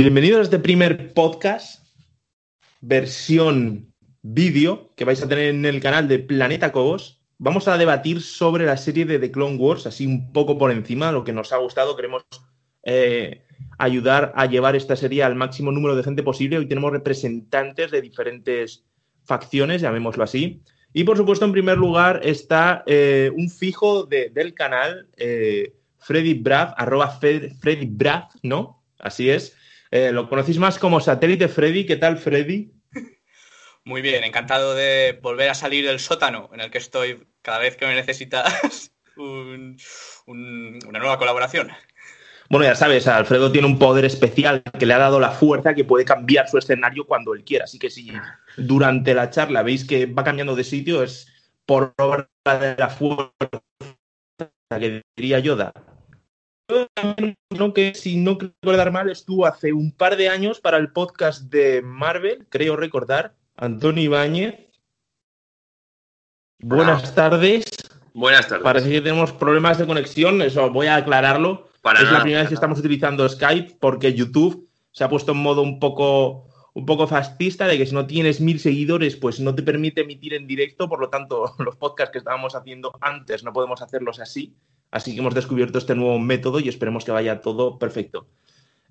Bienvenidos a este primer podcast, versión vídeo, que vais a tener en el canal de Planeta Cobos. Vamos a debatir sobre la serie de The Clone Wars, así un poco por encima, lo que nos ha gustado. Queremos eh, ayudar a llevar esta serie al máximo número de gente posible. Hoy tenemos representantes de diferentes facciones, llamémoslo así. Y por supuesto, en primer lugar, está eh, un fijo del canal, eh, Freddy Brav, arroba Freddy Brav, ¿no? Así es. Eh, lo conocéis más como Satélite Freddy. ¿Qué tal, Freddy? Muy bien, encantado de volver a salir del sótano en el que estoy cada vez que me necesitas una nueva colaboración. Bueno, ya sabes, Alfredo tiene un poder especial que le ha dado la fuerza que puede cambiar su escenario cuando él quiera. Así que si durante la charla veis que va cambiando de sitio, es por obra de la fuerza que diría Yoda. Creo que, si no recordar mal, estuvo hace un par de años para el podcast de Marvel, creo recordar, Antonio Ibáñez. Buenas tardes. Buenas tardes. Parece que tenemos problemas de conexión, eso voy a aclararlo es la primera vez que estamos utilizando Skype porque YouTube se ha puesto en modo un poco, un poco fascista de que si no tienes mil seguidores, pues no te permite emitir en directo. Por lo tanto, los podcasts que estábamos haciendo antes no podemos hacerlos así. Así que hemos descubierto este nuevo método y esperemos que vaya todo perfecto.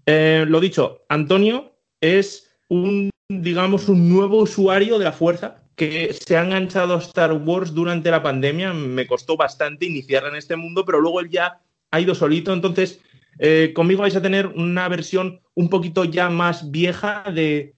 Eh, lo dicho, Antonio es un, digamos, un nuevo usuario de la fuerza que se ha enganchado a Star Wars durante la pandemia. Me costó bastante iniciar en este mundo, pero luego él ya ha ido solito. Entonces, eh, conmigo vais a tener una versión un poquito ya más vieja de,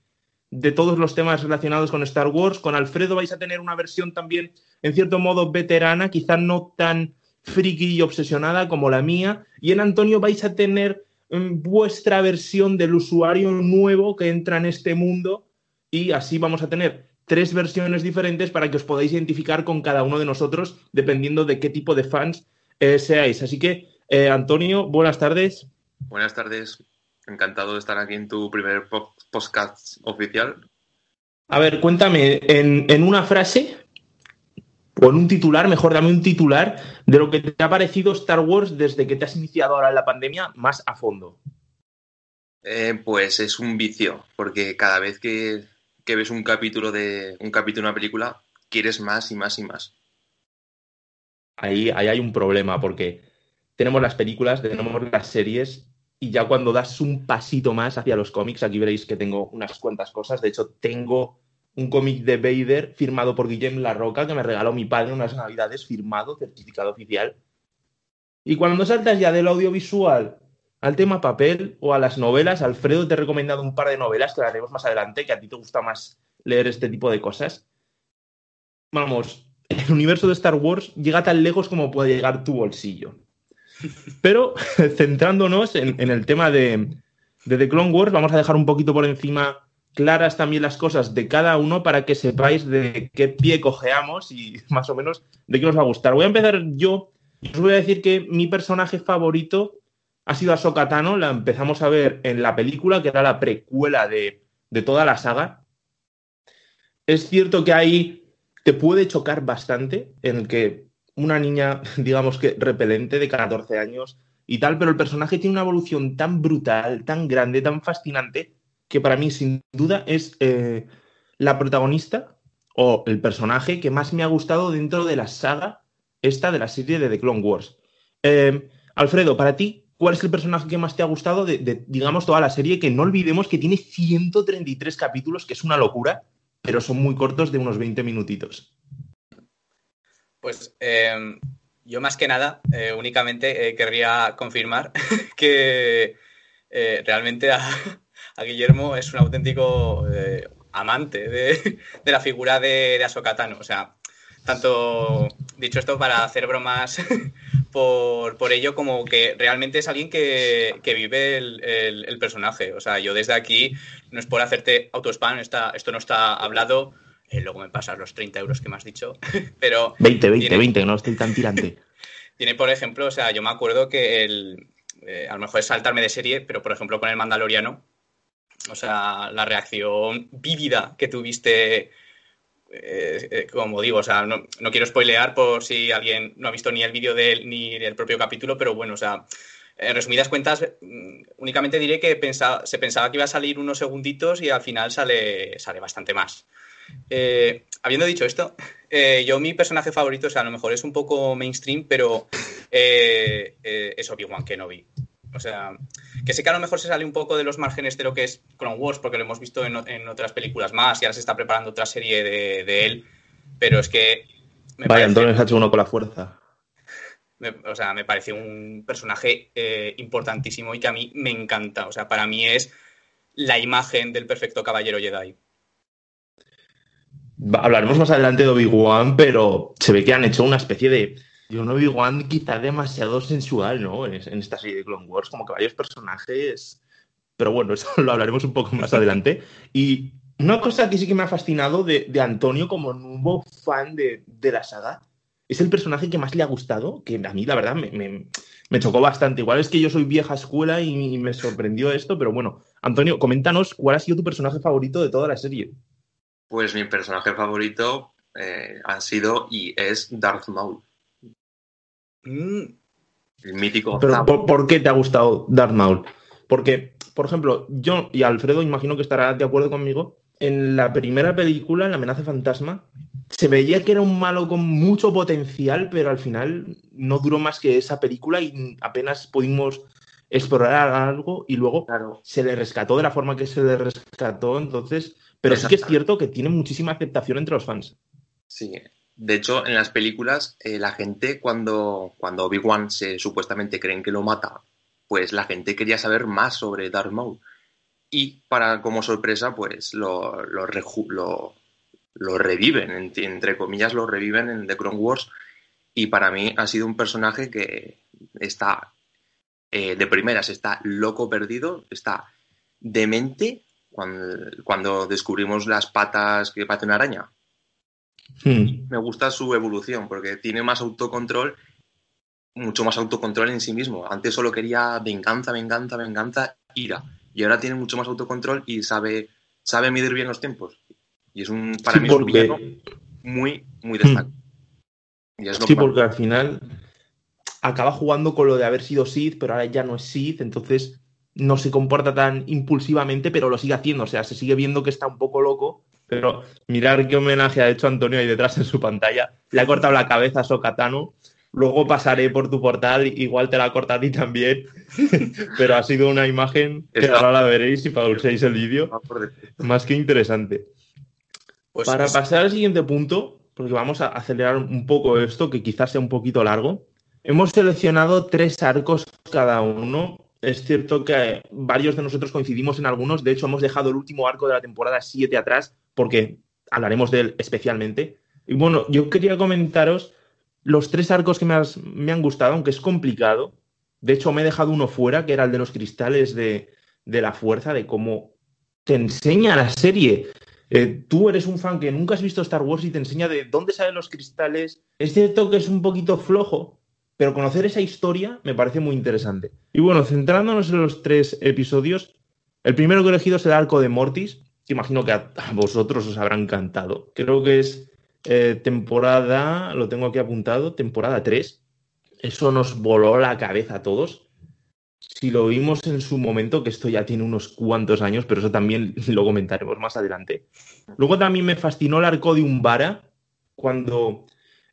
todos los temas relacionados con Star Wars. Con Alfredo vais a tener una versión también, en cierto modo, veterana, quizá no tan friki y obsesionada como la mía. Y en Antonio vais a tener mm, vuestra versión del usuario nuevo que entra en este mundo y así vamos a tener tres versiones diferentes para que os podáis identificar con cada uno de nosotros dependiendo de qué tipo de fans eh, seáis. Así que eh, Antonio, buenas tardes. Buenas tardes. Encantado de estar aquí en tu primer podcast oficial. A ver, cuéntame en, una frase o en un titular, mejor dame un titular de lo que te ha parecido Star Wars desde que te has iniciado ahora en la pandemia más a fondo. Eh, pues es un vicio, porque cada vez que, que, ves un capítulo de un capítulo de una película, quieres más y más y más. Ahí, ahí hay un problema, porque tenemos las películas, tenemos las series y ya cuando das un pasito más hacia los cómics, aquí veréis que tengo unas cuantas cosas. De hecho, tengo un cómic de Vader firmado por Guillem La Roca que me regaló mi padre unas navidades, firmado, certificado oficial. Y cuando saltas ya del audiovisual al tema papel o a las novelas, Alfredo te he recomendado un par de novelas que las haremos más adelante, que a ti te gusta más leer este tipo de cosas. Vamos, el universo de Star Wars llega tan lejos como puede llegar tu bolsillo. Pero centrándonos en, el tema de, The Clone Wars, vamos a dejar un poquito por encima claras también las cosas de cada uno para que sepáis de qué pie cojeamos y más o menos de qué os va a gustar. Voy a empezar yo. Os voy a decir que mi personaje favorito ha sido Ahsoka Tano. La empezamos a ver en la película, que era la precuela de, de toda la saga. Es cierto que ahí te puede chocar bastante en el que una niña, digamos que repelente de 14 años y tal, pero el personaje tiene una evolución tan brutal, tan grande, tan fascinante, que para mí sin duda es eh, la protagonista o el personaje que más me ha gustado dentro de la saga esta de la serie de The Clone Wars. Eh, Alfredo, para ti, ¿cuál es el personaje que más te ha gustado de, digamos, toda la serie? Que no olvidemos que tiene 133 capítulos, que es una locura, pero son muy cortos de unos 20 minutitos. Pues em, yo más que nada, eh, únicamente eh, querría confirmar que realmente a, Guillermo es un auténtico amante de, la figura de, de Ahsoka Tano. O sea, tanto dicho esto para hacer bromas por, por, ello como que realmente es alguien que, que vive el, el, personaje. O sea, yo desde aquí no es por hacerte autospam, está, esto no está hablado. Eh, luego me pasas los 30 euros que me has dicho. Pero 20, 20, tiene, 20, no estoy tan tirante. tiene, por ejemplo, o sea, yo me acuerdo que el, eh, a lo mejor es saltarme de serie, pero por ejemplo con el Mandaloriano, o sea, la reacción vívida que tuviste eh, eh, como digo, o sea, no, quiero spoilear por si alguien no ha visto ni el vídeo de él ni el propio capítulo, pero bueno, o sea, en resumidas cuentas, mm, únicamente diré que se pensaba que iba a salir unos segunditos y al final sale, sale bastante más. Eh, habiendo dicho esto, yo mi personaje favorito, o sea, a lo mejor es un poco mainstream, pero es Obi-Wan Kenobi. O sea, que sé que a lo mejor se sale un poco de los márgenes de lo que es Clone Wars, porque lo hemos visto en, otras películas más y ahora se está preparando otra serie de, él, pero es que... Me Vaya, Antonio se ha hecho uno con la fuerza. o sea, me parece un personaje eh, importantísimo y que a mí me encanta. O sea, para mí es la imagen del perfecto caballero Jedi. Hablaremos más adelante de Obi-Wan, pero se ve que han hecho una especie de yo no vi Wan quizá demasiado sensual, ¿no? En, esta serie de Clone Wars, como que varios personajes. Pero bueno, eso lo hablaremos un poco más adelante. Y una cosa que sí que me ha fascinado de, Antonio como nuevo fan de, la saga es el personaje que más le ha gustado, que a mí la verdad me, chocó bastante. Igual es que yo soy vieja escuela y, me sorprendió esto, pero bueno, Antonio, coméntanos cuál ha sido tu personaje favorito de toda la serie. Pues mi personaje favorito eh, ha sido y es Darth Maul. Mm. El mítico. Pero ¿por, qué te ha gustado Darth Maul? Porque, por ejemplo, yo y Alfredo imagino que estará de acuerdo conmigo. En la primera película, en La amenaza fantasma, se veía que era un malo con mucho potencial, pero al final no duró más que esa película y apenas pudimos explorar algo y luego se le rescató de la forma que se le rescató. Entonces, pero sí que es cierto que tiene muchísima aceptación entre los fans. Sí, de hecho, en las películas, eh, la gente, cuando, cuando Obi-Wan se supuestamente creen que lo mata, pues la gente quería saber más sobre Darth Maul. Y para como sorpresa, pues lo, lo, reviven, entre comillas, lo reviven en The Clone Wars. Y para mí ha sido un personaje que está, eh, de primeras, está loco perdido, está demente cuando, cuando descubrimos las patas que parece una araña Hmm. Me gusta su evolución porque tiene más autocontrol, mucho más autocontrol en sí mismo. Antes solo quería venganza, venganza, venganza, ira. Y ahora tiene mucho más autocontrol y sabe, sabe medir bien los tiempos. Y es un, para mí, es un villano muy, muy hmm. destacado. sí, porque al final acaba jugando con lo de haber sido Sith, pero ahora ya no es Sith, entonces no se comporta tan impulsivamente, pero lo sigue haciendo. O sea, se sigue viendo que está un poco loco, pero mirar qué homenaje ha hecho Antonio ahí detrás en su pantalla. Le ha cortado la cabeza a Sokatano. Luego pasaré por tu portal, igual te la ha cortado a ti también. Pero ha sido una imagen que ahora la veréis y pauséis el vídeo. Más que interesante. Pues Para pasar al siguiente punto, porque vamos a acelerar un poco esto, que quizás sea un poquito largo. Hemos seleccionado tres arcos cada uno es cierto que varios de nosotros coincidimos en algunos. De hecho, hemos dejado el último arco de la temporada 7 atrás porque hablaremos de él especialmente. Y bueno, yo quería comentaros los tres arcos que me, han gustado, aunque es complicado. De hecho, me he dejado uno fuera, que era el de los cristales de, la fuerza, de cómo te enseña la serie. Eh, tú eres un fan que nunca has visto Star Wars y te enseña de dónde salen los cristales. Es cierto que es un poquito flojo, pero conocer esa historia me parece muy interesante. Y bueno, centrándonos en los tres episodios, el primero que he elegido es el arco de Mortis, imagino que a, vosotros os habrá encantado. Creo que es eh, temporada, lo tengo aquí apuntado, temporada 3. Eso nos voló la cabeza a todos. Si lo vimos en su momento, que esto ya tiene unos cuantos años, pero eso también lo comentaremos más adelante. Luego también me fascinó el arco de Umbara, cuando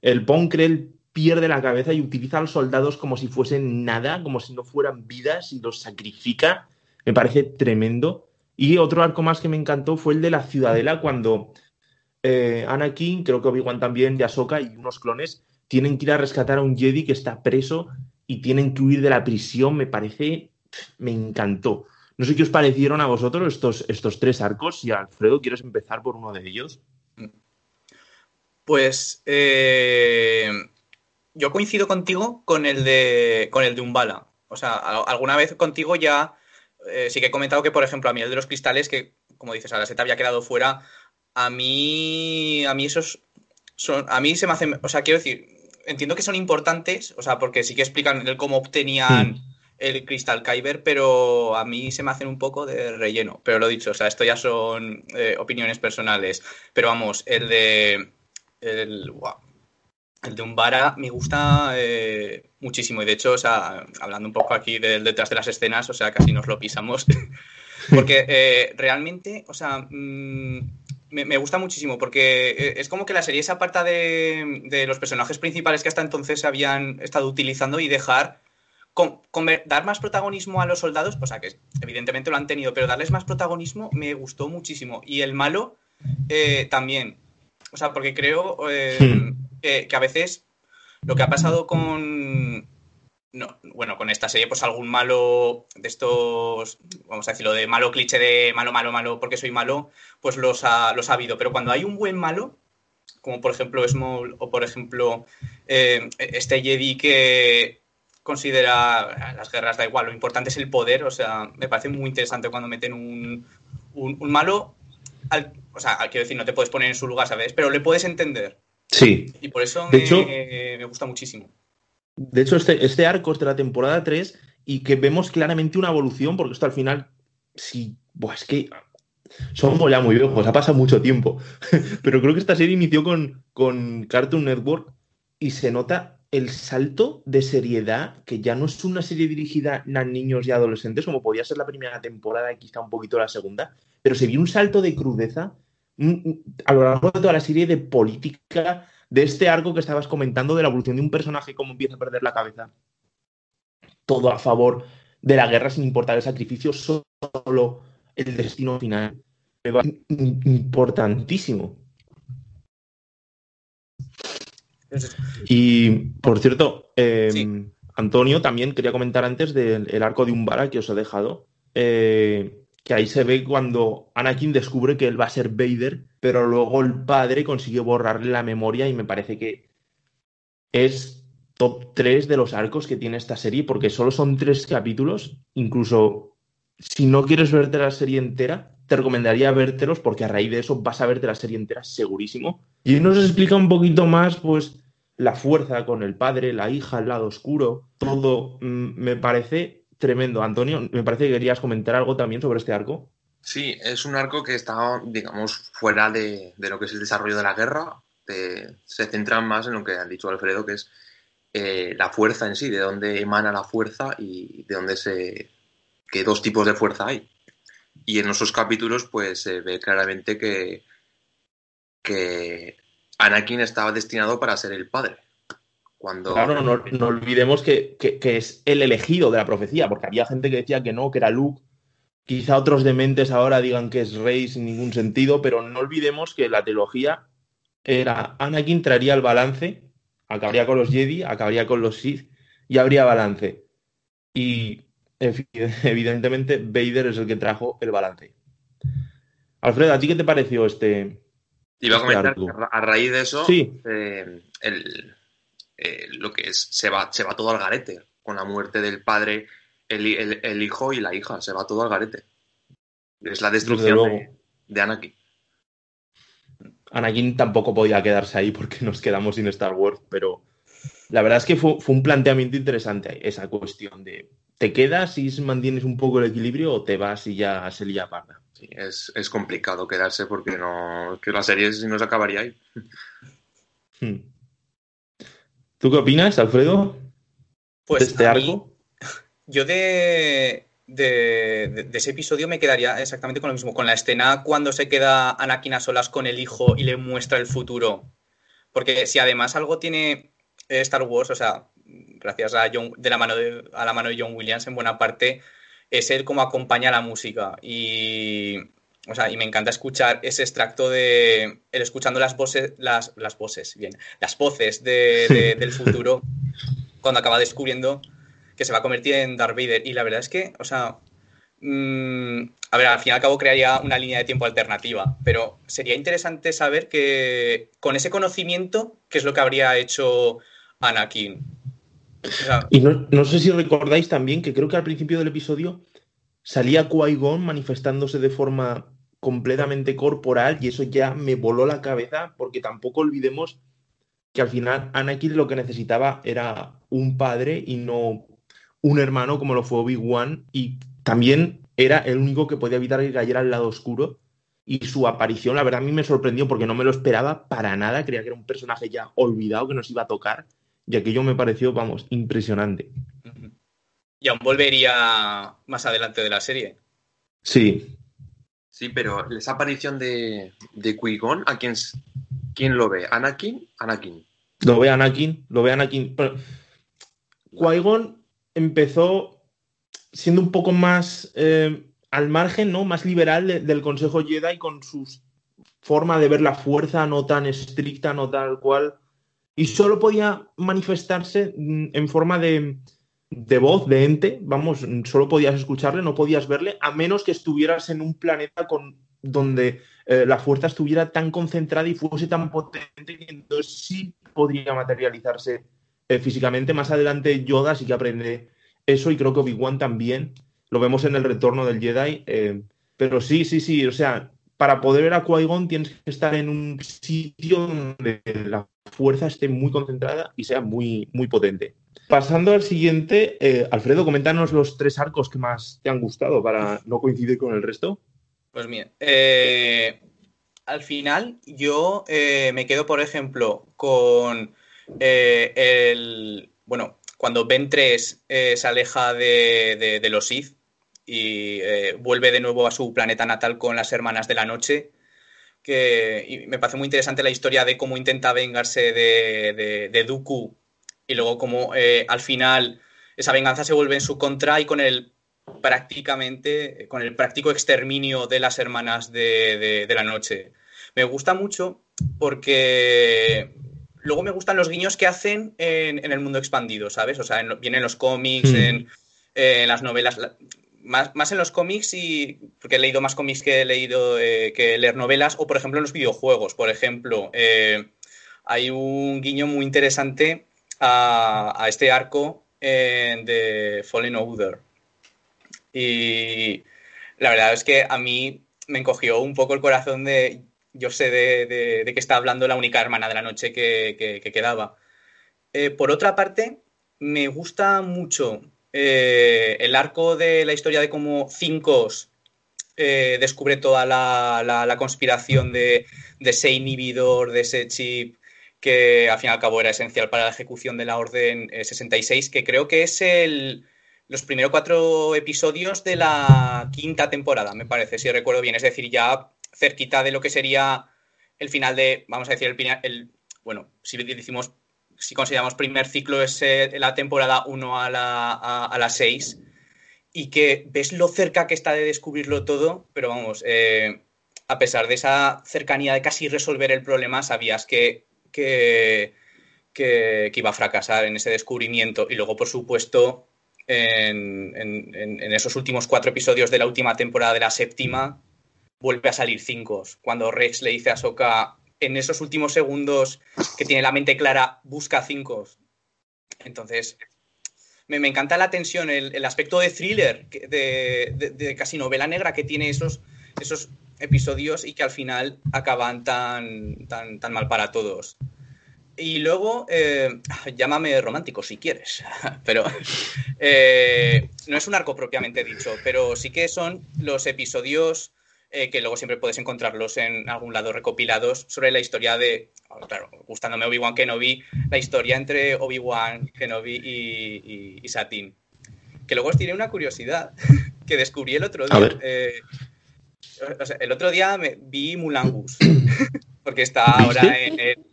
el Ponkrel pierde la cabeza y utiliza a los soldados como si fuesen nada, como si no fueran vidas y los sacrifica. Me parece tremendo. Y otro arco más que me encantó fue el de la ciudadela, cuando eh, Anakin, creo que Obi-Wan también, de Ahsoka y unos clones, tienen que ir a rescatar a un Jedi que está preso y tienen que huir de la prisión. Me parece, me encantó. No sé qué os parecieron a vosotros estos, estos tres arcos. Y Alfredo, ¿quieres empezar por uno de ellos? Pues eh, yo coincido contigo con el de con el de Umbala. O sea, alguna vez contigo ya eh, sí que he comentado que, por ejemplo, a mí el de los cristales, que como dices, a la seta había quedado fuera, a mí, a mí esos son, a mí se me hacen, o sea, quiero decir, entiendo que son importantes, o sea, porque sí que explican el cómo obtenían hmm. el cristal Kyber, pero a mí se me hacen un poco de relleno. Pero lo dicho, o sea, esto ya son eh, opiniones personales. Pero vamos, el de el, el de Umbara me gusta eh, muchísimo. Y de hecho, o sea, hablando un poco aquí del detrás de las escenas, o sea, casi nos lo pisamos. porque eh, realmente, o sea, mm, me, gusta muchísimo. Porque eh, es como que la serie se aparta de, de, los personajes principales que hasta entonces habían estado utilizando y dejar. dar más protagonismo a los soldados, o sea que evidentemente lo han tenido, pero darles más protagonismo me gustó muchísimo. Y el malo también. O sea, porque creo hmm. Que, a veces lo que ha pasado con. No, bueno, con esta serie, pues algún malo de estos, vamos a decirlo, de malo cliché de malo, malo, malo, porque soy malo, pues los ha, los ha habido. Pero cuando hay un buen malo, como por ejemplo Small o por ejemplo eh, este Jedi que considera las guerras da igual, lo importante es el poder, o sea, me parece muy interesante cuando meten un, un malo o sea, quiero decir, no te puedes poner en su lugar, ¿sabes? Pero le puedes entender. Sí. Y por eso me, gusta muchísimo. De hecho, este, este arco es de la temporada 3 y que vemos claramente una evolución, porque esto al final, sí, buah, es que somos ya muy viejos, ha pasado mucho tiempo. Pero creo que esta serie inició con, con Cartoon Network y se nota el salto de seriedad, que ya no es una serie dirigida a niños y adolescentes, como podía ser la primera temporada y quizá un poquito la segunda, pero se vio un salto de crudeza a lo largo de toda la serie de política, de este arco que estabas comentando, de la evolución de un personaje, cómo empieza a perder la cabeza. Todo a favor de la guerra sin importar el sacrificio, solo el destino final. Importantísimo. Y, por cierto, em, Antonio, también quería comentar antes del arco de Umbara que os he dejado. Eh, que ahí se ve cuando Anakin descubre que él va a ser Vader, pero luego el padre consigue borrarle la memoria y me parece que es top 3 de los arcos que tiene esta serie, porque solo son tres capítulos, incluso si no quieres verte la serie entera, te recomendaría vértelos porque a raíz de eso vas a verte la serie entera segurísimo. Y nos explica un poquito más, pues, la fuerza con el padre, la hija, el lado oscuro, todo mm, me parece tremendo. Antonio, me parece que querías comentar algo también sobre este arco. Sí, es un arco que está, digamos, fuera de, lo que es el desarrollo de la guerra. se centra más en lo que ha dicho Alfredo, que es eh, la fuerza en sí, de dónde emana la fuerza y de dónde se. qué dos tipos de fuerza hay. Y en esos capítulos, pues se ve claramente que, que Anakin estaba destinado para ser el padre. Cuando... Claro, no, olvidemos que, es el elegido de la profecía, porque había gente que decía que no, que era Luke. Quizá otros dementes ahora digan que es Rey sin ningún sentido, pero no olvidemos que la trilogía era Anakin traería el balance, acabaría con los Jedi, acabaría con los Sith y habría balance. Y evidentemente Vader es el que trajo el balance. Alfredo, ¿a ti qué te pareció este? Iba a este comentar a raíz de eso, eh, eh, lo que es, se va, se va todo al garete. Con la muerte del padre, el, hijo y la hija, se va todo al garete. Es la destrucción de, de, Anakin. Anakin tampoco podía quedarse ahí porque nos quedamos sin Star Wars, pero la verdad es que fue, un planteamiento interesante esa cuestión de ¿te quedas y mantienes un poco el equilibrio o te vas y ya se lía parda? Sí, es, es complicado quedarse porque no, que la serie no se acabaría ahí. ¿Tú qué opinas, Alfredo? Pues este arco. yo de, de, ese episodio me quedaría exactamente con lo mismo, con la escena cuando se queda Anakin a solas con el hijo y le muestra el futuro. Porque si además algo tiene Star Wars, o sea, gracias a, John, de la mano de, a la mano de John Williams en buena parte, es él como acompaña la música. Y o sea, y me encanta escuchar ese extracto de él escuchando las voces, las, las voces, bien, las voces del futuro cuando acaba descubriendo que se va a convertir en Darth Vader. Y la verdad es que, o sea, mm, a ver, al fin y al cabo crearía una línea de tiempo alternativa, pero sería interesante saber que con ese conocimiento, ¿qué es lo que habría hecho Anakin? y no, sé si recordáis también que creo que al principio del episodio salía Qui-Gon manifestándose de forma completamente corporal y eso ya me voló la cabeza porque tampoco olvidemos que al final Anakin lo que necesitaba era un padre y no un hermano como lo fue Obi-Wan y también era el único que podía evitar que cayera al lado oscuro y su aparición la verdad a mí me sorprendió porque no me lo esperaba para nada, creía que era un personaje ya olvidado que nos iba a tocar y aquello me pareció, vamos, impresionante. Y aún volvería más adelante de la serie. Sí. Sí, pero esa aparición de, de Qui-Gon, ¿a quién, quién lo ve? ¿Anakin? Anakin. Lo ve Anakin, lo ve Anakin. Qui-Gon empezó siendo un poco más eh, al margen, ¿no? Más liberal del Consejo Jedi con su forma de ver la fuerza no tan estricta, no tal cual. Y solo podía manifestarse mm, en forma de, de voz, de ente, vamos, solo podías escucharle, no podías verle, a menos que estuvieras en un planeta con, donde eh, la fuerza estuviera tan concentrada y fuese tan potente que entonces sí podría materializarse eh, físicamente. Más adelante Yoda sí que aprende eso y creo que Obi-Wan también. Lo vemos en el retorno del Jedi. Eh, pero sí, sí, sí, o sea, para poder ver a Qui-Gon tienes que estar en un sitio donde la fuerza esté muy concentrada y sea muy, muy potente. Pasando al siguiente, eh, Alfredo, coméntanos los tres arcos que más te han gustado para no coincidir con el resto. Pues bien, eh, al final yo eh, me quedo, por ejemplo, con el. Bueno, cuando Ben 3 se aleja de, los Sith y vuelve de nuevo a su planeta natal con las Hermanas de la Noche. Que, y me parece muy interesante la historia de cómo intenta vengarse de, de Dooku y luego como eh, al final esa venganza se vuelve en su contra y con el prácticamente, con el práctico exterminio de las hermanas de, la noche. Me gusta mucho porque luego me gustan los guiños que hacen en, el mundo expandido, ¿sabes? O sea, vienen los cómics, hmm. en, las novelas, más, en los cómics y porque he leído más cómics que he leído eh, que leer novelas o por ejemplo en los videojuegos. Por ejemplo, eh, hay un guiño muy interesante a, este arco de Fallen Order. Y la verdad es que a mí me encogió un poco el corazón de, yo sé de, que está hablando la única hermana de la noche que, quedaba. Eh, por otra parte, me gusta mucho eh, el arco de la historia de cómo Cinco eh, descubre toda la, conspiración de, de, ese inhibidor, de ese chip que al fin y al cabo era esencial para la ejecución de la Orden 66, eh, que creo que es el, los primeros cuatro episodios de la quinta temporada, me parece, si recuerdo bien. Es decir, ya cerquita de lo que sería el final de, vamos a decir, el, el bueno, si decimos, si consideramos primer ciclo es eh, la temporada 1 a la, a, la 6, y que ves lo cerca que está de descubrirlo todo, pero vamos, eh, a pesar de esa cercanía de casi resolver el problema, sabías que que, iba a fracasar en ese descubrimiento. Y luego, por supuesto, en, esos últimos cuatro episodios de la última temporada de la séptima, vuelve a salir cinco. Cuando Rex le dice a Soka, en esos últimos segundos que tiene la mente clara, busca cinco. Entonces, me, encanta la tensión, el, aspecto de thriller, de, casi novela negra que tiene esos, esos episodios y que al final acaban tan, tan, tan mal para todos. Y luego, eh, llámame romántico si quieres, pero eh, no es un arco propiamente dicho, pero sí que son los episodios eh, que luego siempre puedes encontrarlos en algún lado recopilados sobre la historia de, claro, gustándome Obi-Wan Kenobi, la historia entre Obi-Wan Kenobi y, y, Satin. Que luego os tiene una curiosidad que descubrí el otro día el otro día me vi Mulan Rouge, porque está ahora en el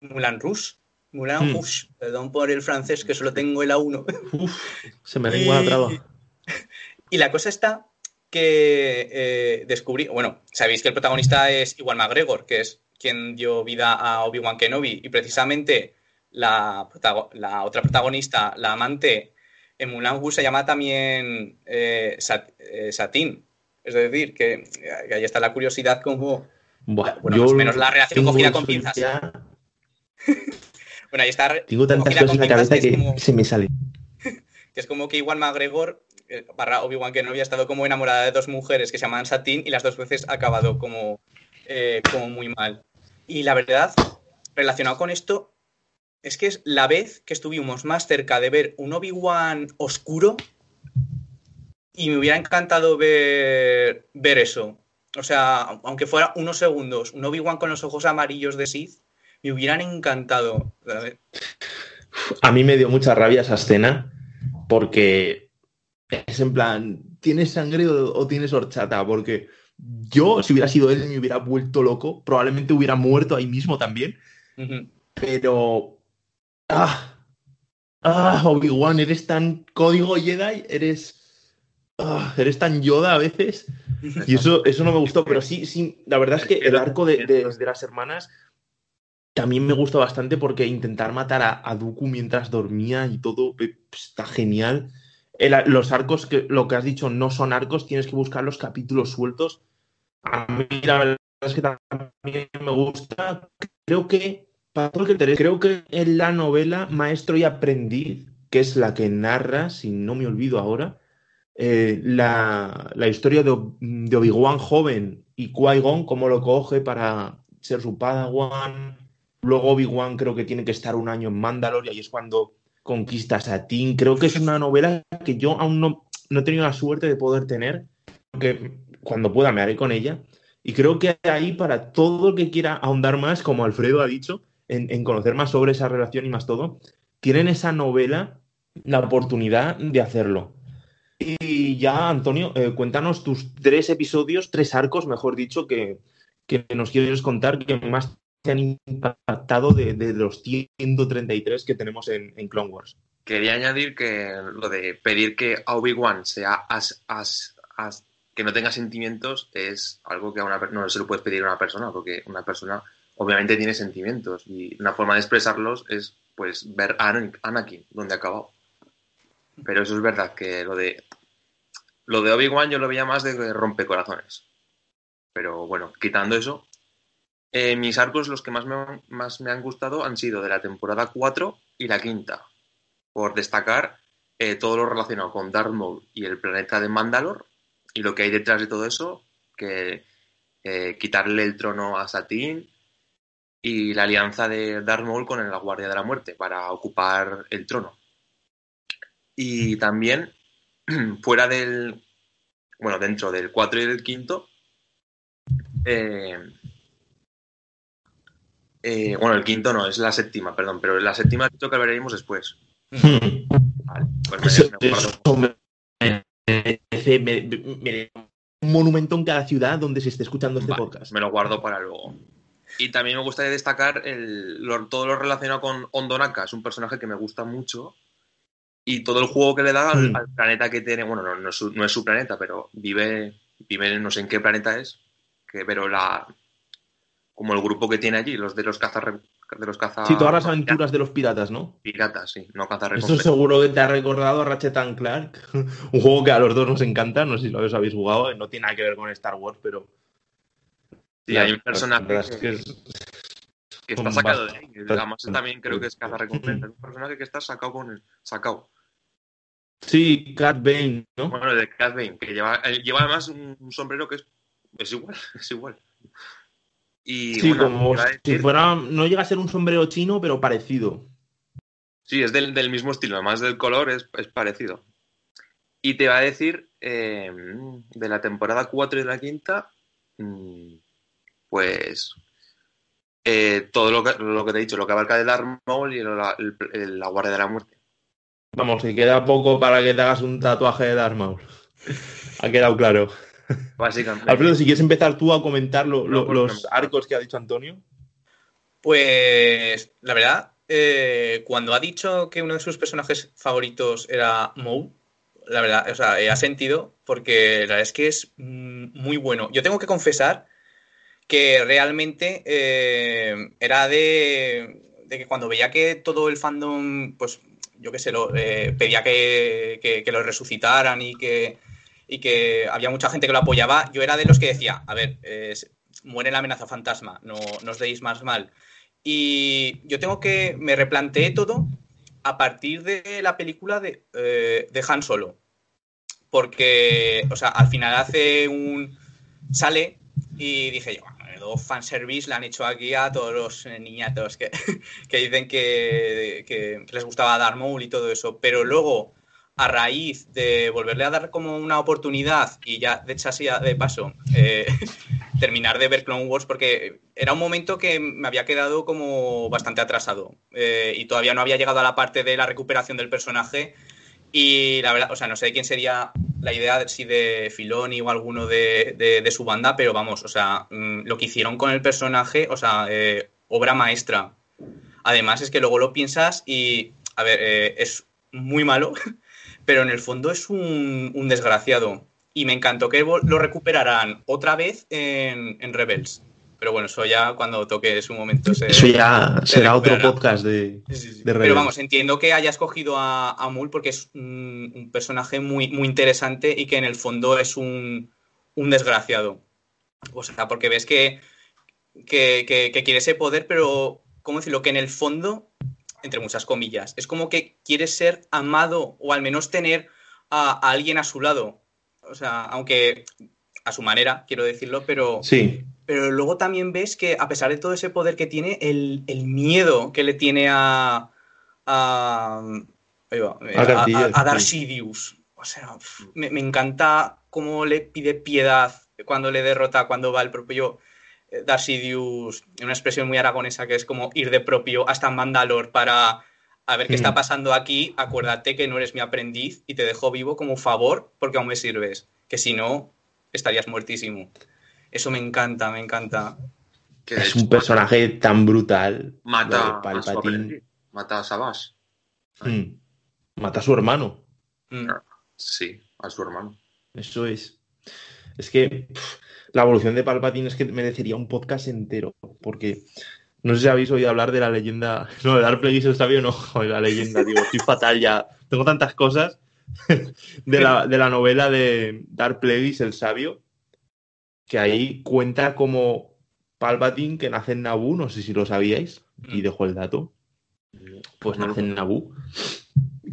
Mulan Rouge. Mulan hmm. Rouge, perdón por el francés, que solo tengo el A1. se me lengua la traba. Y la cosa está que eh, descubrí, bueno, sabéis que el protagonista es Iwan McGregor, que es quien dio vida a Obi-Wan Kenobi, y precisamente la, la, otra protagonista, la amante, en Mulan Wu se llama también eh, eh, Satín. Es decir, que, ahí está la curiosidad como... Bueno, más o menos la relación cogida con pinzas. bueno, ahí está... Tengo tantas cosas en la cabeza que, se me sale. que es como que igual McGregor barra eh, Obi-Wan que no había estado como enamorada de dos mujeres que se llaman Satín y las dos veces ha acabado como, como muy mal. Y la verdad, relacionado con esto, es que es la vez que estuvimos más cerca de ver un Obi-Wan oscuro y me hubiera encantado ver, ver eso. O sea, aunque fuera unos segundos, un Obi-Wan con los ojos amarillos de Sith, me hubieran encantado. A mí me dio mucha rabia esa escena porque es en plan, ¿tienes sangre o, tienes horchata? Porque yo, si hubiera sido él, me hubiera vuelto loco, probablemente hubiera muerto ahí mismo también. Pero Ah, ah, Obi-Wan, eres tan código Jedi, eres. Ah, eres tan Yoda a veces. Y eso, eso no me gustó, pero sí, sí, la verdad es que el arco de, de, las hermanas también me gustó bastante porque intentar matar a, a Dooku mientras dormía y todo eh, está genial. los arcos, que lo que has dicho no son arcos, tienes que buscar los capítulos sueltos. A mí la verdad es que también me gusta. Creo que creo que en la novela Maestro y Aprendiz, que es la que narra, si no me olvido ahora, eh, la, historia de, Obi-Wan joven y Qui-Gon, cómo lo coge para ser su padawan. Luego Obi-Wan creo que tiene que estar un año en Mandalore y ahí es cuando conquista a. Creo que es una novela que yo aún no, no he tenido la suerte de poder tener, que cuando pueda me haré con ella. Y creo que ahí para todo el que quiera ahondar más, como Alfredo ha dicho, en, conocer más sobre esa relación y más todo, tienen esa novela la oportunidad de hacerlo. Y ya, Antonio, eh, cuéntanos tus tres episodios, tres arcos, mejor dicho, que, nos quieres contar que más te han impactado de, los 133 que tenemos en, Clone Wars. Quería añadir que lo de pedir que Obi-Wan sea as, as, que no tenga sentimientos es algo que a una, no se lo puedes pedir a una persona, porque una persona obviamente tiene sentimientos y una forma de expresarlos es pues ver a Anakin donde ha acabado. Pero eso es verdad que lo de lo de Obi-Wan yo lo veía más de rompecorazones. Pero bueno, quitando eso, eh, mis arcos los que más me, más me han gustado han sido de la temporada 4 y la quinta. Por destacar eh, todo lo relacionado con Darth Maul y el planeta de Mandalor y lo que hay detrás de todo eso, que eh, quitarle el trono a Satine, y la alianza de Darth Maul con la Guardia de la Muerte para ocupar el trono. Y también, fuera del. Bueno, dentro del 4 y del 5. Eh, eh, bueno, el quinto no, es la séptima, perdón, pero la séptima creo que veremos después. vale, pues un monumento en cada ciudad donde se esté escuchando este podcast. Me lo guardo para luego. Y también me gustaría destacar el, todo lo relacionado con Ondonaka, es un personaje que me gusta mucho. Y todo el juego que le da al, mm. planeta que tiene, bueno, no, es su, planeta, pero vive, vive, no sé en qué planeta es, que, pero la como el grupo que tiene allí, los de los cazas de los caza... Sí, todas las aventuras de los piratas, ¿no? Piratas, sí, no cazar Esto seguro que te ha recordado a Ratchet and Clark, un juego que a los dos nos encanta, no sé si lo habéis jugado, no tiene nada que ver con Star Wars, pero Sí, hay un personaje que, está sacado de ahí. Digamos, también creo que es caza recompensa. Es un personaje que está sacado con el sacado. Sí, Cat Bane, ¿no? Bueno, de Cat Bane, que lleva, eh, lleva además un, sombrero que es, es igual, es igual. Y, sí, como si fuera, no llega a ser un sombrero chino, pero parecido. Sí, es del, del mismo estilo, además del color es, es parecido. Y te va a decir, eh, de la temporada 4 y de la quinta, mmm, pues eh, todo lo que, lo que te he dicho, lo que abarca de Darth Maul y la, Guardia de la Muerte. Vamos, si queda poco para que te hagas un tatuaje de Darth Maul. ha quedado claro. Básicamente. Alfredo, si quieres empezar tú a comentar los arcos que ha dicho Antonio. Pues la verdad, eh, cuando ha dicho que uno de sus personajes favoritos era Maul, la verdad, o sea, ha sentido porque la verdad es que es mm, muy bueno. Yo tengo que confesar que realmente eh, era de, que cuando veía que todo el fandom, pues yo qué sé, lo, eh, pedía que, que, lo resucitaran y que, y que había mucha gente que lo apoyaba, yo era de los que decía, a ver, muere la amenaza fantasma, no, no os deis más mal. Y yo tengo que, me replanteé todo a partir de la película de, eh, de Han Solo. Porque, o sea, al final hace un... sale y dije yo, fan fanservice le han hecho aquí a todos los niñatos que, que dicen que, que, les gustaba Darth Maul y todo eso. Pero luego, a raíz de volverle a dar como una oportunidad y ya, de hecho, así de paso, eh, terminar de ver Clone Wars, porque era un momento que me había quedado como bastante atrasado eh, y todavía no había llegado a la parte de la recuperación del personaje. Y la verdad, o sea, no sé quién sería la idea, si de Filoni o alguno de, de, de su banda, pero vamos, o sea, mmm, lo que hicieron con el personaje, o sea, eh, obra maestra. Además, es que luego lo piensas y, a ver, eh, es muy malo, pero en el fondo es un, un, desgraciado. Y me encantó que lo recuperaran otra vez en, en Rebels. Pero bueno, eso ya cuando toque su momento. Se, eso ya se será otro podcast de, sí, sí, sí. de Pero vamos, entiendo que hayas cogido a, a Mul porque es un, un, personaje muy, muy interesante y que en el fondo es un, un desgraciado. O sea, porque ves que, que, que, que, quiere ese poder, pero, ¿cómo decirlo? Que en el fondo, entre muchas comillas, es como que quiere ser amado o al menos tener a, a alguien a su lado. O sea, aunque a su manera, quiero decirlo, pero. Sí pero luego también ves que a pesar de todo ese poder que tiene, el, el miedo que le tiene a. a. va, a, a, a Darth Sidious. O sea, me, me, encanta cómo le pide piedad cuando le derrota, cuando va el propio Darth Sidious, una expresión muy aragonesa que es como ir de propio hasta Mandalor para a ver qué mm. está pasando aquí, acuérdate que no eres mi aprendiz y te dejo vivo como favor porque aún me sirves, que si no, estarías muertísimo. Eso me encanta, me encanta. Es hecho, un personaje mata, tan brutal. Mata a su Mata a Sabas. Mm. Mata a su hermano. Mm. Sí, a su hermano. Eso es. Es que pff, la evolución de Palpatine es que merecería un podcast entero. Porque no sé si habéis oído hablar de la leyenda. No, de Dark Plagueis el sabio, no. Joder, la leyenda, digo, estoy fatal ya. Tengo tantas cosas de la, de la novela de Dark Plagueis el sabio que ahí cuenta como Palpatine que nace en Naboo, no sé si lo sabíais, y dejo el dato. Pues nace en Naboo.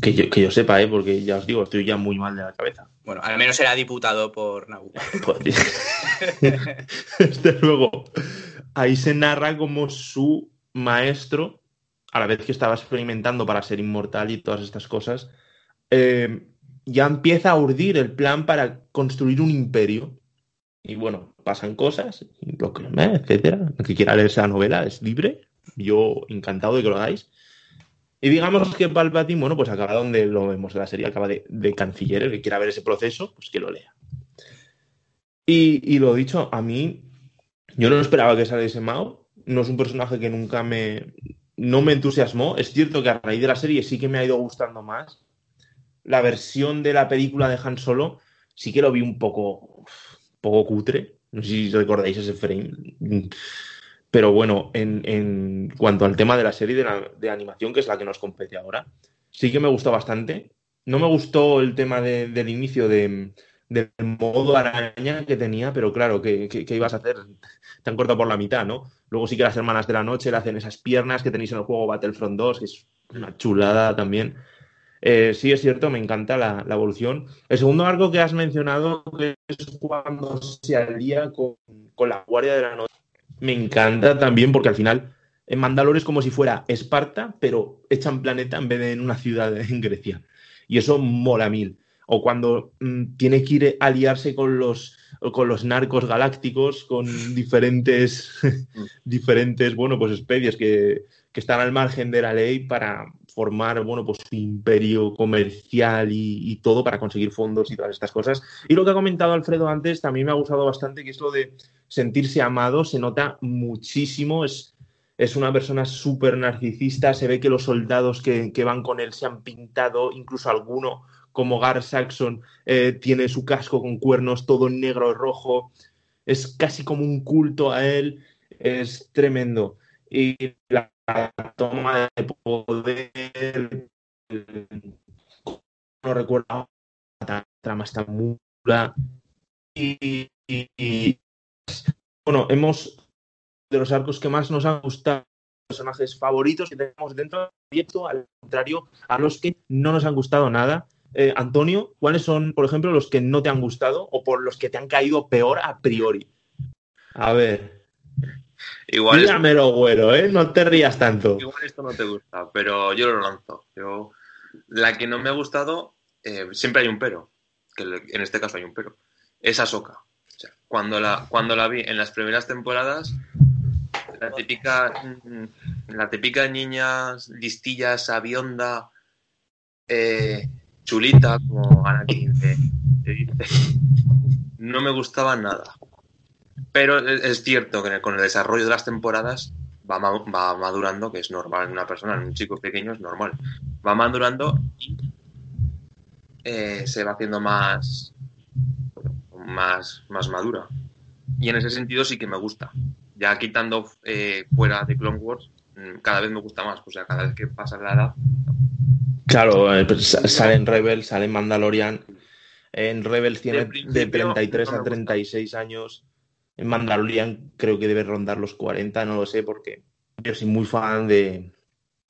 Que yo, que yo sepa, ¿eh? porque ya os digo, estoy ya muy mal de la cabeza. Bueno, al menos era diputado por Naboo. Desde luego, ahí se narra como su maestro, a la vez que estaba experimentando para ser inmortal y todas estas cosas, eh, ya empieza a urdir el plan para construir un imperio y bueno, pasan cosas, lo que, etcétera. El que quiera leer esa novela es libre. Yo encantado de que lo hagáis. Y digamos que Palpatine, bueno, pues acaba donde lo vemos en la serie, acaba de, de canciller. El que quiera ver ese proceso, pues que lo lea. Y, y, lo dicho, a mí, yo no esperaba que saliese Mao. No es un personaje que nunca me. No me entusiasmó. Es cierto que a raíz de la serie sí que me ha ido gustando más. La versión de la película de Han Solo sí que lo vi un poco poco cutre. No sé si recordáis ese frame. Pero bueno, en, en cuanto al tema de la serie de, de, animación, que es la que nos compete ahora, sí que me gustó bastante. No me gustó el tema de, del inicio de, del modo araña que tenía, pero claro, ¿qué, qué, qué ibas a hacer? Te han cortado por la mitad, ¿no? Luego sí que las hermanas de la noche le hacen esas piernas que tenéis en el juego Battlefront 2, que es una chulada también. Eh, sí, es cierto, me encanta la, evolución. El segundo arco que has mencionado, es cuando se alía con, la Guardia de la Noche, me encanta también porque al final en Mandalore es como si fuera Esparta, pero hecha en planeta en vez de en una ciudad en Grecia. Y eso mola mil. O cuando mmm, tiene que ir a aliarse con los, con los narcos galácticos, con diferentes, diferentes bueno, pues especies que, que están al margen de la ley para, formar, bueno, pues su imperio comercial y, y, todo para conseguir fondos y todas estas cosas. Y lo que ha comentado Alfredo antes también me ha gustado bastante, que es lo de sentirse amado, se nota muchísimo, es, es una persona súper narcisista, se ve que los soldados que, que, van con él se han pintado, incluso alguno como Gar Saxon eh, tiene su casco con cuernos todo negro y rojo, es casi como un culto a él, es tremendo. Y la toma de poder no recuerdo la trama está muy y, y, bueno, hemos de los arcos que más nos han gustado personajes favoritos que tenemos dentro del proyecto, al contrario, a los que no nos han gustado nada. Eh, Antonio, ¿cuáles son, por ejemplo, los que no te han gustado o por los que te han caído peor a priori? A ver. Igual Dígamelo, güero, ¿eh? No te rías tanto. Igual esto no te gusta, pero yo lo lanzo. Yo... La que no me ha gustado, eh, siempre hay un pero, que en este caso hay un pero, es Ahsoka. O sea, cuando, la, cuando la vi en las primeras temporadas, la típica, mm, la típica niña listilla, sabionda, eh, chulita, como Anakin, no me gustaba nada. Pero es cierto que con el desarrollo de las temporadas va, va madurando, que es normal en una persona, en un chico pequeño es normal. Va madurando y eh, se va haciendo más, más, más madura. Y en ese sentido sí que me gusta. Ya quitando eh, fuera de Clone Wars, mm, cada vez me gusta más. O sea, cada vez que pasa la edad. Claro, eh, pues sale en Rebel, sale en Mandalorian. En Rebel tiene de, de 33 no a 36 años. En Mandalorian creo que debe rondar los 40, no lo sé, porque yo soy muy fan de,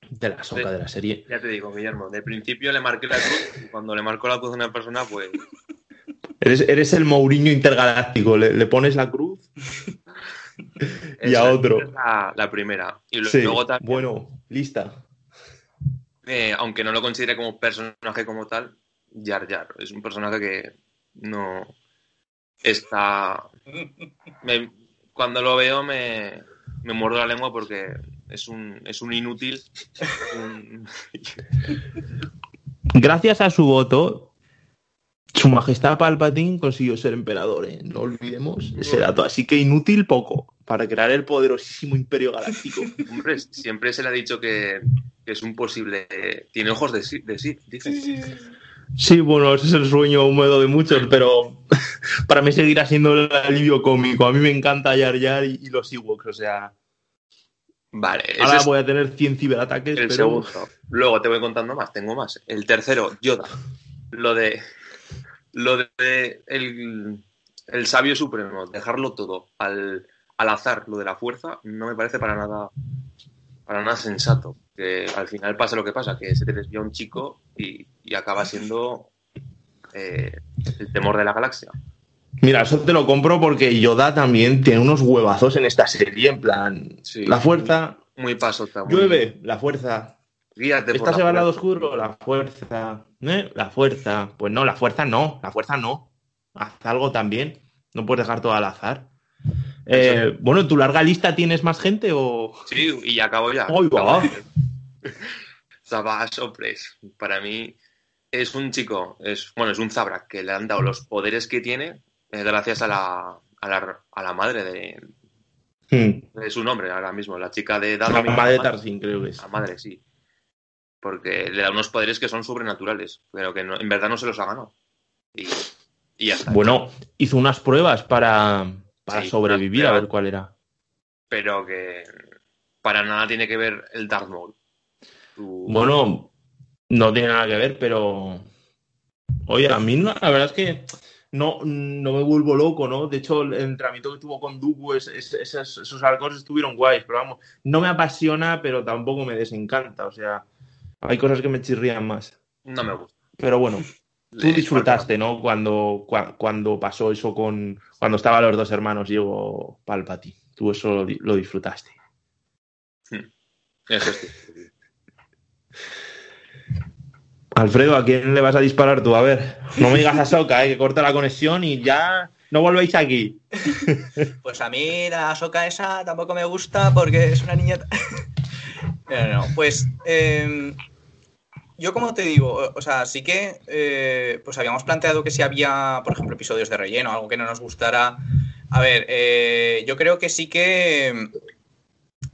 de la soca de, la serie. Ya te digo, Guillermo, de principio le marqué la cruz y cuando le marcó la cruz a una persona, pues. Eres, eres el Mourinho intergaláctico, le, le pones la cruz y a otro. La, la, primera. Y sí, luego también. Bueno, lista. Eh, aunque no lo considere como personaje como tal, Jar Jar es un personaje que no está. Me, cuando lo veo me, me muerdo la lengua porque es un, es un inútil. Un... Gracias a su voto, su majestad Palpatine consiguió ser emperador, ¿eh? no olvidemos ese dato. Así que inútil poco para crear el poderosísimo imperio galáctico. Hombre, siempre se le ha dicho que, que es un posible. Tiene ojos de sí, de sí dice. Sí, sí. Sí, bueno, ese es el sueño húmedo de muchos, pero para mí seguirá siendo el alivio cómico. A mí me encanta Yar Yar y, y los Ewoks, o sea. Vale. Ahora es voy a tener 100 ciberataques. el pero... segundo. Luego te voy contando más, tengo más. El tercero, Yoda. Lo de. Lo de. El, el sabio supremo, dejarlo todo al, al azar, lo de la fuerza, no me parece para nada. Para nada sensato. Que al final pasa lo que pasa, que se te desvía un chico y, y acaba siendo eh, el temor de la galaxia. Mira, eso te lo compro porque Yoda también tiene unos huevazos en esta serie, en plan, Sí. la fuerza, Muy pasota. muy- llueve, la fuerza, Guíate por ¿Esta la se va al lado oscuro? La fuerza. ¿Eh? La fuerza. Pues no, la fuerza no. La fuerza no. Haz algo también. No puedes dejar todo al azar. Eh, bueno, ¿en tu larga lista tienes más gente o.? Sí, y ya acabo ya. Savage Opress, para mí es un chico, es bueno, es un Zabrak que le han dado los poderes que tiene eh, gracias a la, a la, a la madre de, Hmm. de su nombre ahora mismo, la chica de La Dathomir. mamá de Tarzin, creo que es. La madre, sí. Porque le da unos poderes que son sobrenaturales, pero que no- en verdad no se los ha ganado. Y, y ya está. Bueno, hizo unas pruebas para, para Sí, sobrevivir, a ver cuál era. Pero que para nada tiene que ver el Darth Maul. Bueno, no tiene nada que ver, pero. Oye, a mí no- la verdad es que no, no me vuelvo loco, ¿no? De hecho, el entrenamiento que tuvo con Dooku, es, es- esos, esos arcos estuvieron guays, pero vamos, no me apasiona, pero tampoco me desencanta. O sea, hay cosas que me chirrían más. no me gusta. Pero bueno, tú Le- disfrutaste, ¿no? Cuando, cua- cuando pasó eso con. Cuando estaban los dos hermanos, Diego Palpati. Tú eso lo, di- lo disfrutaste. Eso sí. Alfredo, ¿a quién le vas a disparar tú? A ver, no me digas a Soca, ¿eh? que corta la conexión y ya no volvéis aquí. Pues a mí la soca esa tampoco me gusta porque es una niña. no, no, no. Pues eh, yo como te digo, o- sea, sí que eh, pues habíamos planteado que si había, por ejemplo, episodios de relleno, algo que no nos gustara. A ver, eh, yo creo que sí que.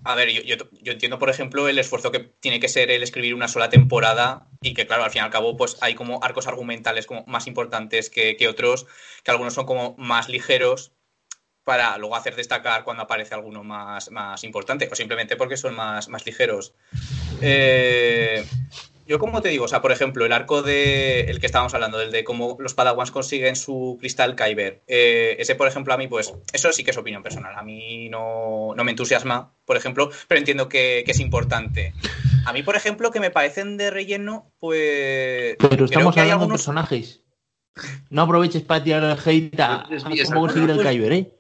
A ver, yo, entiendo, por ejemplo, el esfuerzo que tiene que ser el escribir una sola temporada y que, claro, al fin y al cabo, pues hay como arcos argumentales como más importantes que, que otros, que algunos son como más ligeros para luego hacer destacar cuando aparece alguno más, más importante o simplemente porque son más, más ligeros. Eh, yo como te digo, o sea, por ejemplo, el arco de el que estábamos hablando, del de cómo los Padawans consiguen su cristal Kyber, eh, ese, por ejemplo, a mí, pues, eso sí que es opinión personal. A mí no, no me entusiasma, por ejemplo, pero entiendo que, que, es importante. A mí, por ejemplo, que me parecen de relleno, pues. Pero estamos hablando algunos... de personajes. No aproveches para tirar el hate a, cómo conseguir el Kyber, ¿eh?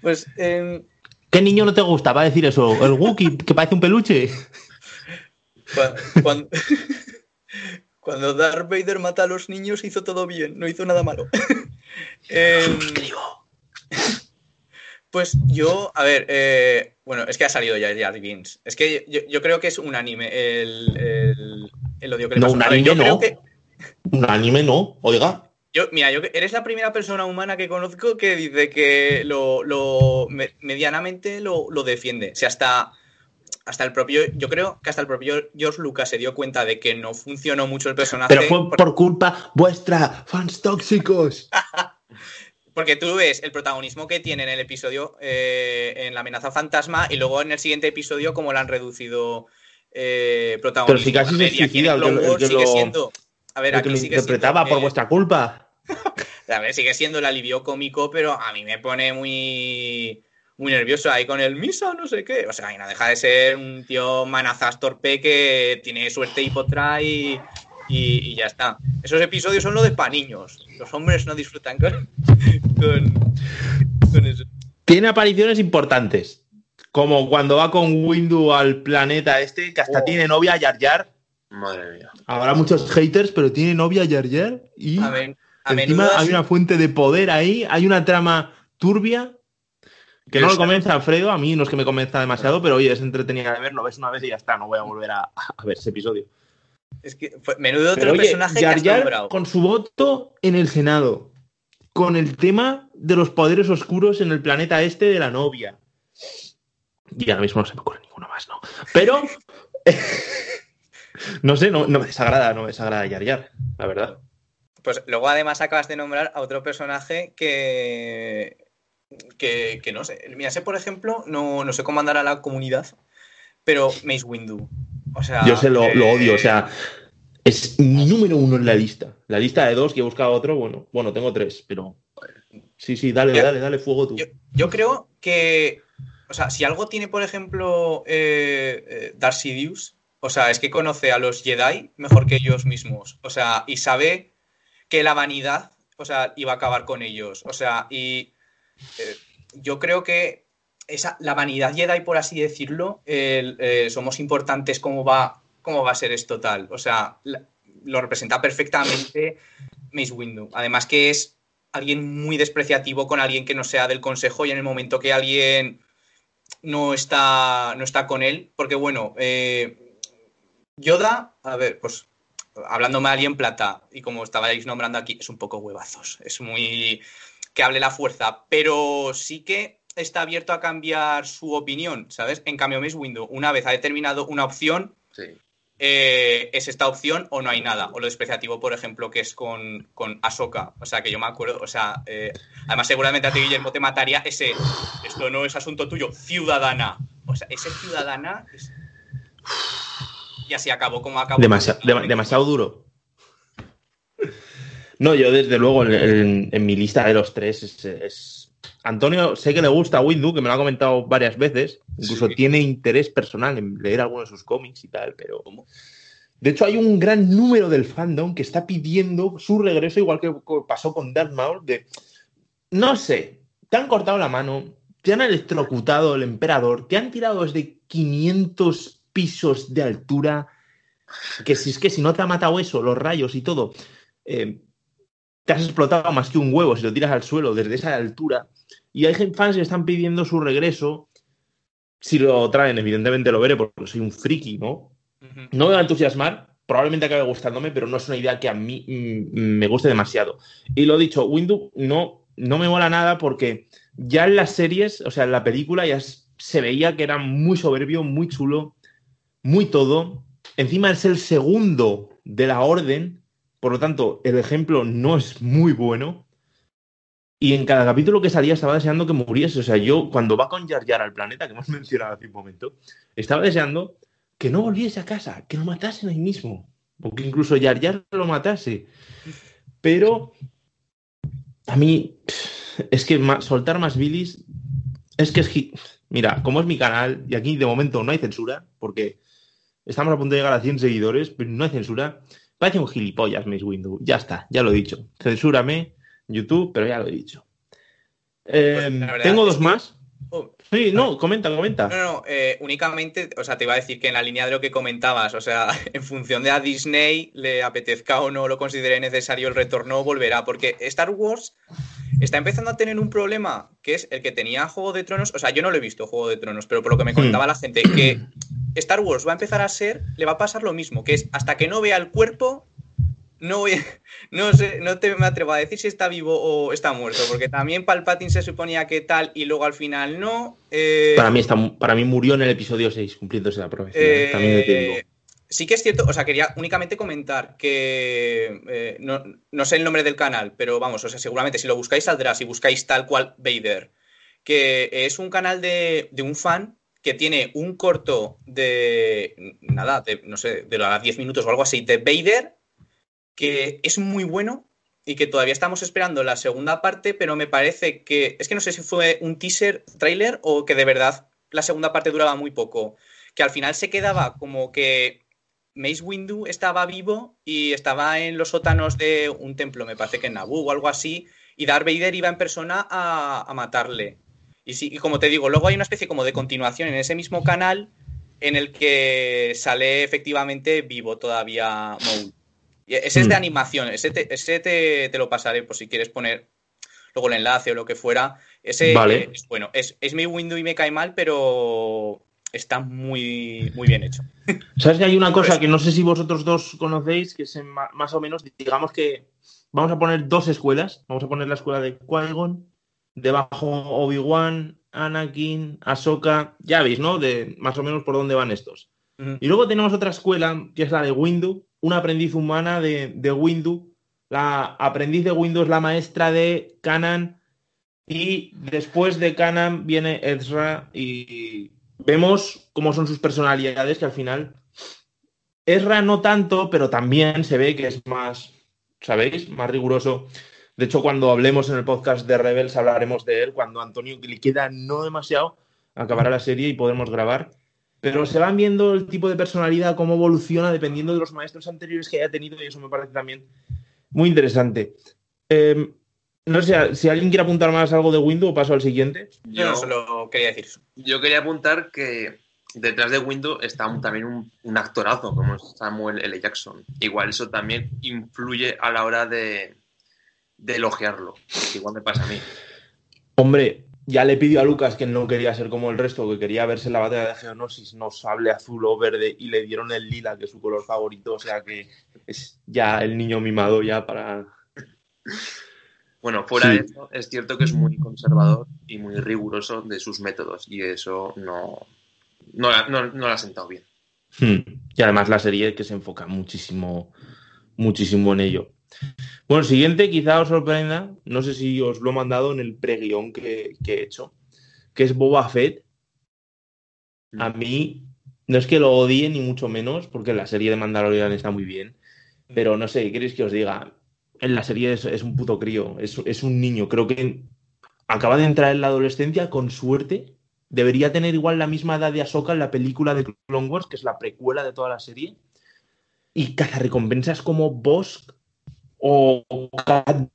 pues. Eh... ¿Qué niño no te gusta? Va a decir eso. ¿El Wookiee que parece un peluche? Cuando, cuando, Darth Vader mata a los niños hizo todo bien, no hizo nada malo. eh, pues yo, a ver, eh, bueno, es que ha salido ya Jar Binks. Es que yo, yo, creo que es un anime el, el, el odio que le No, un ver, anime no. que- Un anime no, oiga. Yo, mira, yo, eres la primera persona humana que conozco que dice que lo, lo- me- medianamente lo, lo defiende. O sea, hasta, hasta el propio, yo creo que hasta el propio George Lucas se dio cuenta de que no funcionó mucho el personaje. Pero fue por- por culpa vuestra, fans tóxicos. Porque tú ves el protagonismo que tiene en el episodio eh, en la amenaza fantasma y luego en el siguiente episodio como lo han reducido eh, protagonismo. Pero si casi se suicida el el que sigue lo- siendo... A ver, El que aquí lo sigue interpretaba siendo, por eh, vuestra culpa. A ver, sigue siendo el alivio cómico, pero a mí me pone muy, muy nervioso ahí con el misa, no sé qué. O sea, y no deja de ser un tío manazas torpe que tiene suerte y potra y, y, y ya está. Esos episodios son lo de pa' niños. Los hombres no disfrutan con, con, con eso. Tiene apariciones importantes. Como cuando va con Windu al planeta este, que hasta Oh. tiene novia Yar Yar. Madre mía. Habrá muchos haters, pero tiene novia Yar Yar. Y A, men- a encima menudo hay una fuente de poder ahí, hay una trama turbia. Que no lo convence a Alfredo, a mí no es que me convenza demasiado, pero oye, es entretenida de ver, lo ves una vez y ya está, no voy a volver a, a ver ese episodio. es que fue- menudo otro Pero oye, personaje que Jar has nombrado. con su voto en el Senado, con el tema de los poderes oscuros en el planeta este de la novia. Y ahora mismo no se me ocurre ninguno más, ¿no? Pero no sé, no, no me desagrada, no me desagrada Jar Jar, la verdad. Pues luego además acabas de nombrar a otro personaje que, que, que no sé. Mira, sé por ejemplo, no, no sé cómo andará la comunidad, pero Mace Windu. O sea, Yo se lo, eh, lo odio, o sea, es número uno en la lista. La lista de dos, que he buscado otro, bueno, bueno, tengo tres, pero sí, sí, dale, dale, dale fuego tú. Yo, yo creo que, o sea, si algo tiene, por ejemplo, eh, eh, Darth Sidious, o sea, es que conoce a los Jedi mejor que ellos mismos. O sea, y sabe que la vanidad, o sea, iba a acabar con ellos. O sea, y eh, yo creo que esa, la vanidad Jedi, por así decirlo, eh, somos importantes cómo va, cómo va a ser esto tal. O sea, lo representa perfectamente Mace Windu. Además que es alguien muy despreciativo con alguien que no sea del consejo y en el momento que alguien no está, no está con él, porque bueno, eh, Yoda, a ver, pues hablándome a alguien plata y como estabais nombrando aquí, es un poco huevazos, es muy que hable la fuerza, pero sí que está abierto a cambiar su opinión, ¿sabes? En cambio, Mace Windu, una vez ha determinado una opción, Sí. eh, es esta opción o no hay nada. O lo despreciativo, por ejemplo, que es con, con Ahsoka. O sea, que yo me acuerdo, o sea, eh, además seguramente a ti, Guillermo, te mataría ese, esto no es asunto tuyo, ciudadana. O sea, ese ciudadana es... Y así acabó como acabó. Demasiado, dem- demasiado duro. No, yo desde luego en, en- en mi lista de los tres es, es- Antonio sé que le gusta a Windu, que me lo ha comentado varias veces. Incluso Sí. tiene interés personal en leer algunos de sus cómics y tal, pero... De hecho, hay un gran número del fandom que está pidiendo su regreso, igual que pasó con Darth Maul, de... No sé, te han cortado la mano, te han electrocutado el emperador, te han tirado desde 500 pisos de altura, que si es que si no te ha matado eso, los rayos y todo, eh, te has explotado más que un huevo si lo tiras al suelo desde esa altura. Y hay fans que están pidiendo su regreso. Si lo traen, evidentemente lo veré porque soy un friki, ¿no? No me va a entusiasmar, probablemente acabe gustándome, pero no es una idea que a mí mm, me guste demasiado. Y lo dicho, Windu no, no me mola nada porque ya en las series, o sea, en la película ya se veía que era muy soberbio, muy chulo, muy todo. Encima es el segundo de la orden, por lo tanto, el ejemplo no es muy bueno. Y en cada capítulo que salía estaba deseando que muriese. O sea, yo cuando va con Jar Jar al planeta, que hemos mencionado hace un momento, estaba deseando que no volviese a casa, que lo matasen ahí mismo. O que incluso Yar Yar lo matase. Pero a mí es que soltar más bilis es que es... Mira, como es mi canal y aquí de momento no hay censura, porque estamos a punto de llegar a 100 seguidores, pero no hay censura, parece un gilipollas Mace Windu. Ya está, ya lo he dicho. Censúrame YouTube, pero ya lo he dicho. Eh, pues tengo dos más. Oh, sí, no, comenta, comenta. No, no, eh, únicamente, o sea, te iba a decir que en la línea de lo que comentabas, o sea, en función de a Disney le apetezca o no lo considere necesario el retorno, volverá, porque Star Wars está empezando a tener un problema, que es el que tenía Juego de Tronos, o sea, yo no lo he visto Juego de Tronos, pero por lo que me hmm. contaba la gente, que Star Wars va a empezar a ser, le va a pasar lo mismo, que es hasta que no vea el cuerpo, no voy, no sé, no te me atrevo a decir si está vivo o está muerto, porque también Palpatine se suponía que tal y luego al final no. Eh, para mí está, para mí murió en el episodio 6, cumpliéndose la profecía. ¿eh? Eh, sí que es cierto, o sea, quería únicamente comentar que no, sé el nombre del canal, pero vamos, o sea, seguramente si lo buscáis saldrá, si buscáis tal cual Vader, que es un canal de, de un fan que tiene un corto de nada, de, no sé, de los 10 minutos o algo así, de Vader que es muy bueno y que todavía estamos esperando la segunda parte, pero me parece que, es que no sé si fue un teaser, trailer o que de verdad la segunda parte duraba muy poco, que al final se quedaba como que Mace Windu estaba vivo y estaba en los sótanos de un templo, me parece que en Naboo o algo así, y Darth Vader iba en persona a, matarle. Y, sí, y como te digo, luego hay una especie como de continuación en ese mismo canal en el que sale efectivamente vivo todavía Maul. Ese es de mm. animación, ese, te, lo pasaré por si quieres poner luego el enlace o lo que fuera. Ese es bueno, es, mi window y me cae mal, pero está muy, muy bien hecho. ¿Sabes que hay una cosa que no sé si vosotros dos conocéis, que es más o menos, digamos que vamos a poner dos escuelas. Vamos a poner la escuela de Qui-Gon, debajo Obi-Wan, Anakin, Ahsoka, ya veis, ¿no? De más o menos por dónde van estos. Y luego tenemos otra escuela, que es la de Windu, una aprendiz humana de, de Windu. La aprendiz de Windu es la maestra de Kanan. Y después de Kanan viene Ezra y vemos cómo son sus personalidades, que al final Ezra no tanto, pero también se ve que es más, ¿sabéis? Más riguroso. De hecho, cuando hablemos en el podcast de Rebels hablaremos de él, cuando Antonio le queda no demasiado, acabará la serie y podremos grabar pero se van viendo el tipo de personalidad, cómo evoluciona dependiendo de los maestros anteriores que haya tenido y eso me parece también muy interesante. Em, no sé si alguien quiere apuntar más algo de Windows o paso al siguiente. Yo, solo quería decir eso. Yo quería apuntar que detrás de Windows está también un, actorazo como Samuel L. Jackson. Igual eso también influye a la hora de, de elogiarlo. Igual me pasa a mí. Hombre, ya le pidió a Lucas que no quería ser como el resto, que quería verse la batalla de Geonosis, no sable azul o verde, y le dieron el lila, que es su color favorito, o sea que es ya el niño mimado ya para... Bueno, fuera de eso, es cierto que es muy conservador y muy riguroso de sus métodos, y eso no, no, no, no le ha sentado bien. Hmm. Y además la serie que se enfoca muchísimo, muchísimo en ello. Bueno, el siguiente quizá os sorprenda, no sé si os lo he mandado en el preguión que, que he hecho, que es Boba Fett. A mm. mí, no es que lo odie ni mucho menos, porque la serie de Mandalorian está muy bien, pero no sé, ¿qué queréis que os diga? En la serie es, un puto crío, es, es, un niño, creo que acaba de entrar en la adolescencia con suerte. Debería tener igual la misma edad de Ahsoka en la película de Clone Wars, que es la precuela de toda la serie. Y caza recompensas como Bosk o Cat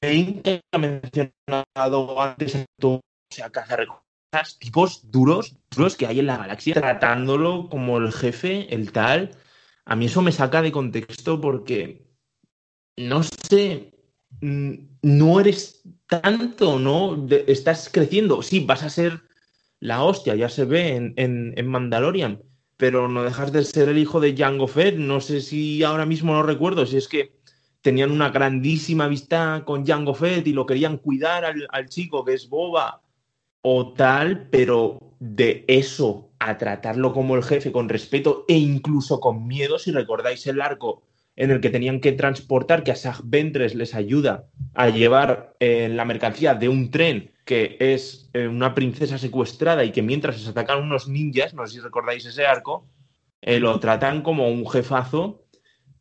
que ha mencionado antes, o sea, cazarrecompensas, tipos duros, duros que hay en la galaxia, tratándolo como el jefe, el tal. A mí eso me saca de contexto porque, no sé, no eres tanto, ¿no? estás creciendo. Sí, vas a ser la hostia, ya se ve en, en, Mandalorian, pero no dejas de ser el hijo de Jango Fett. No sé si ahora mismo no recuerdo, si es que tenían una grandísima vista con Jango Fett y lo querían cuidar al, chico que es boba o tal, pero de eso a tratarlo como el jefe con respeto e incluso con miedo, si recordáis el arco en el que tenían que transportar, que a Ventres les ayuda a llevar eh, la mercancía de un tren que es eh, una princesa secuestrada y que mientras se atacan unos ninjas, no sé si recordáis ese arco, eh, lo tratan como un jefazo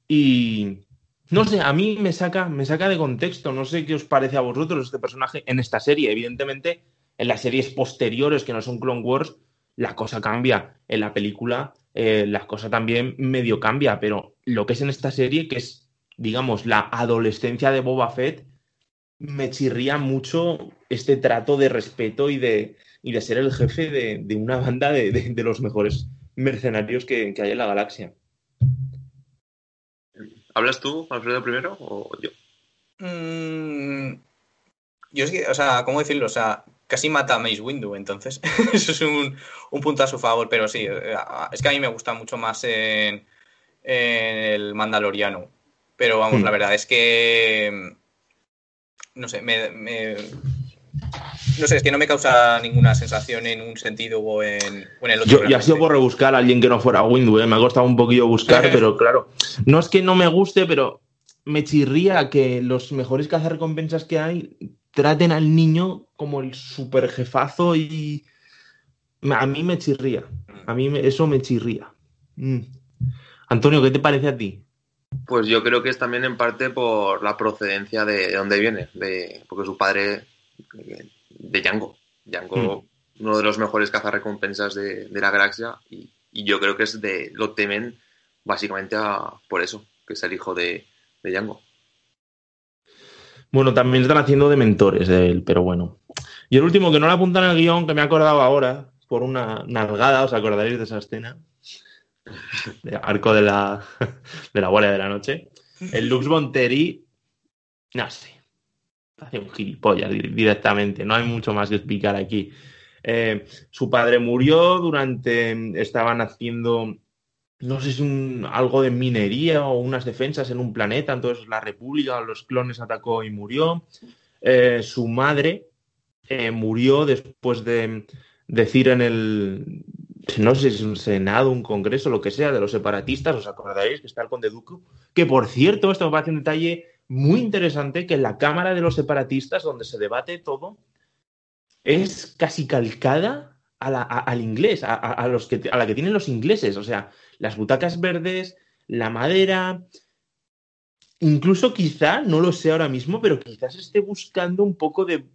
y no sé, a mí me saca, me saca de contexto. No sé qué os parece a vosotros este personaje en esta serie. Evidentemente, en las series posteriores que no son Clone Wars, la cosa cambia. En la película, eh, la cosa también medio cambia, pero lo que es en esta serie, que es, digamos, la adolescencia de Boba Fett, me chirría mucho este trato de respeto y de, y de ser el jefe de, una banda de, los mejores mercenarios que, hay en la galaxia. ¿Hablas tú, Alfredo, primero o yo? Mm, yo es que, o sea, ¿cómo decirlo? O sea, casi mata a Mace Windu, entonces. Eso es un, punto a su favor, pero sí, eh, es que a mí me gusta mucho más en, el Mandaloriano. Pero vamos, la hmm. verdad es que. No sé, me, no sé, es que no me causa ninguna sensación en un sentido o en, el otro. Yo, ya ha sido por rebuscar a alguien que no fuera Windu, ¿eh? me ha costado un poquillo buscar, pero claro, no es que no me guste, pero me chirría que los mejores cazarrecompensas que hay traten al niño como el super jefazo y a mí me chirría. A mí eso me chirría. Mm. Antonio, ¿qué te parece a ti? Pues yo creo que es también en parte por la procedencia de, dónde viene, de, porque su padre, de Django. Django, mm. uno de los mejores cazarrecompensas de, de la galaxia, y, yo creo que es de lo temen básicamente por eso, que es el hijo de, de Django. Bueno, también están haciendo de mentores de él, pero bueno. Y el último que no lo apuntan el guion, que me he acordado ahora, por una nalgada, ¿os acordaréis de esa escena? De arco de la, de la Guardia de la Noche. El Lux Bonteri, no sé, hace un gilipollas directamente, no hay mucho más que explicar aquí. Eh, su padre murió durante, estaban haciendo no sé si un, algo de minería o unas defensas en un planeta, entonces la República o los clones atacó y murió. Eh, su madre eh, murió después de decir en el, no sé si es un senado, un congreso, lo que sea, de los separatistas, os acordaréis que está el conde Duque, que por cierto, esto me parece un detalle muy interesante, que la Cámara de los Separatistas, donde se debate todo, es casi calcada al inglés, a, los que, a la que tienen los ingleses. O sea, las butacas verdes, la madera. Incluso quizá, no lo sé ahora mismo, pero quizás esté buscando un poco de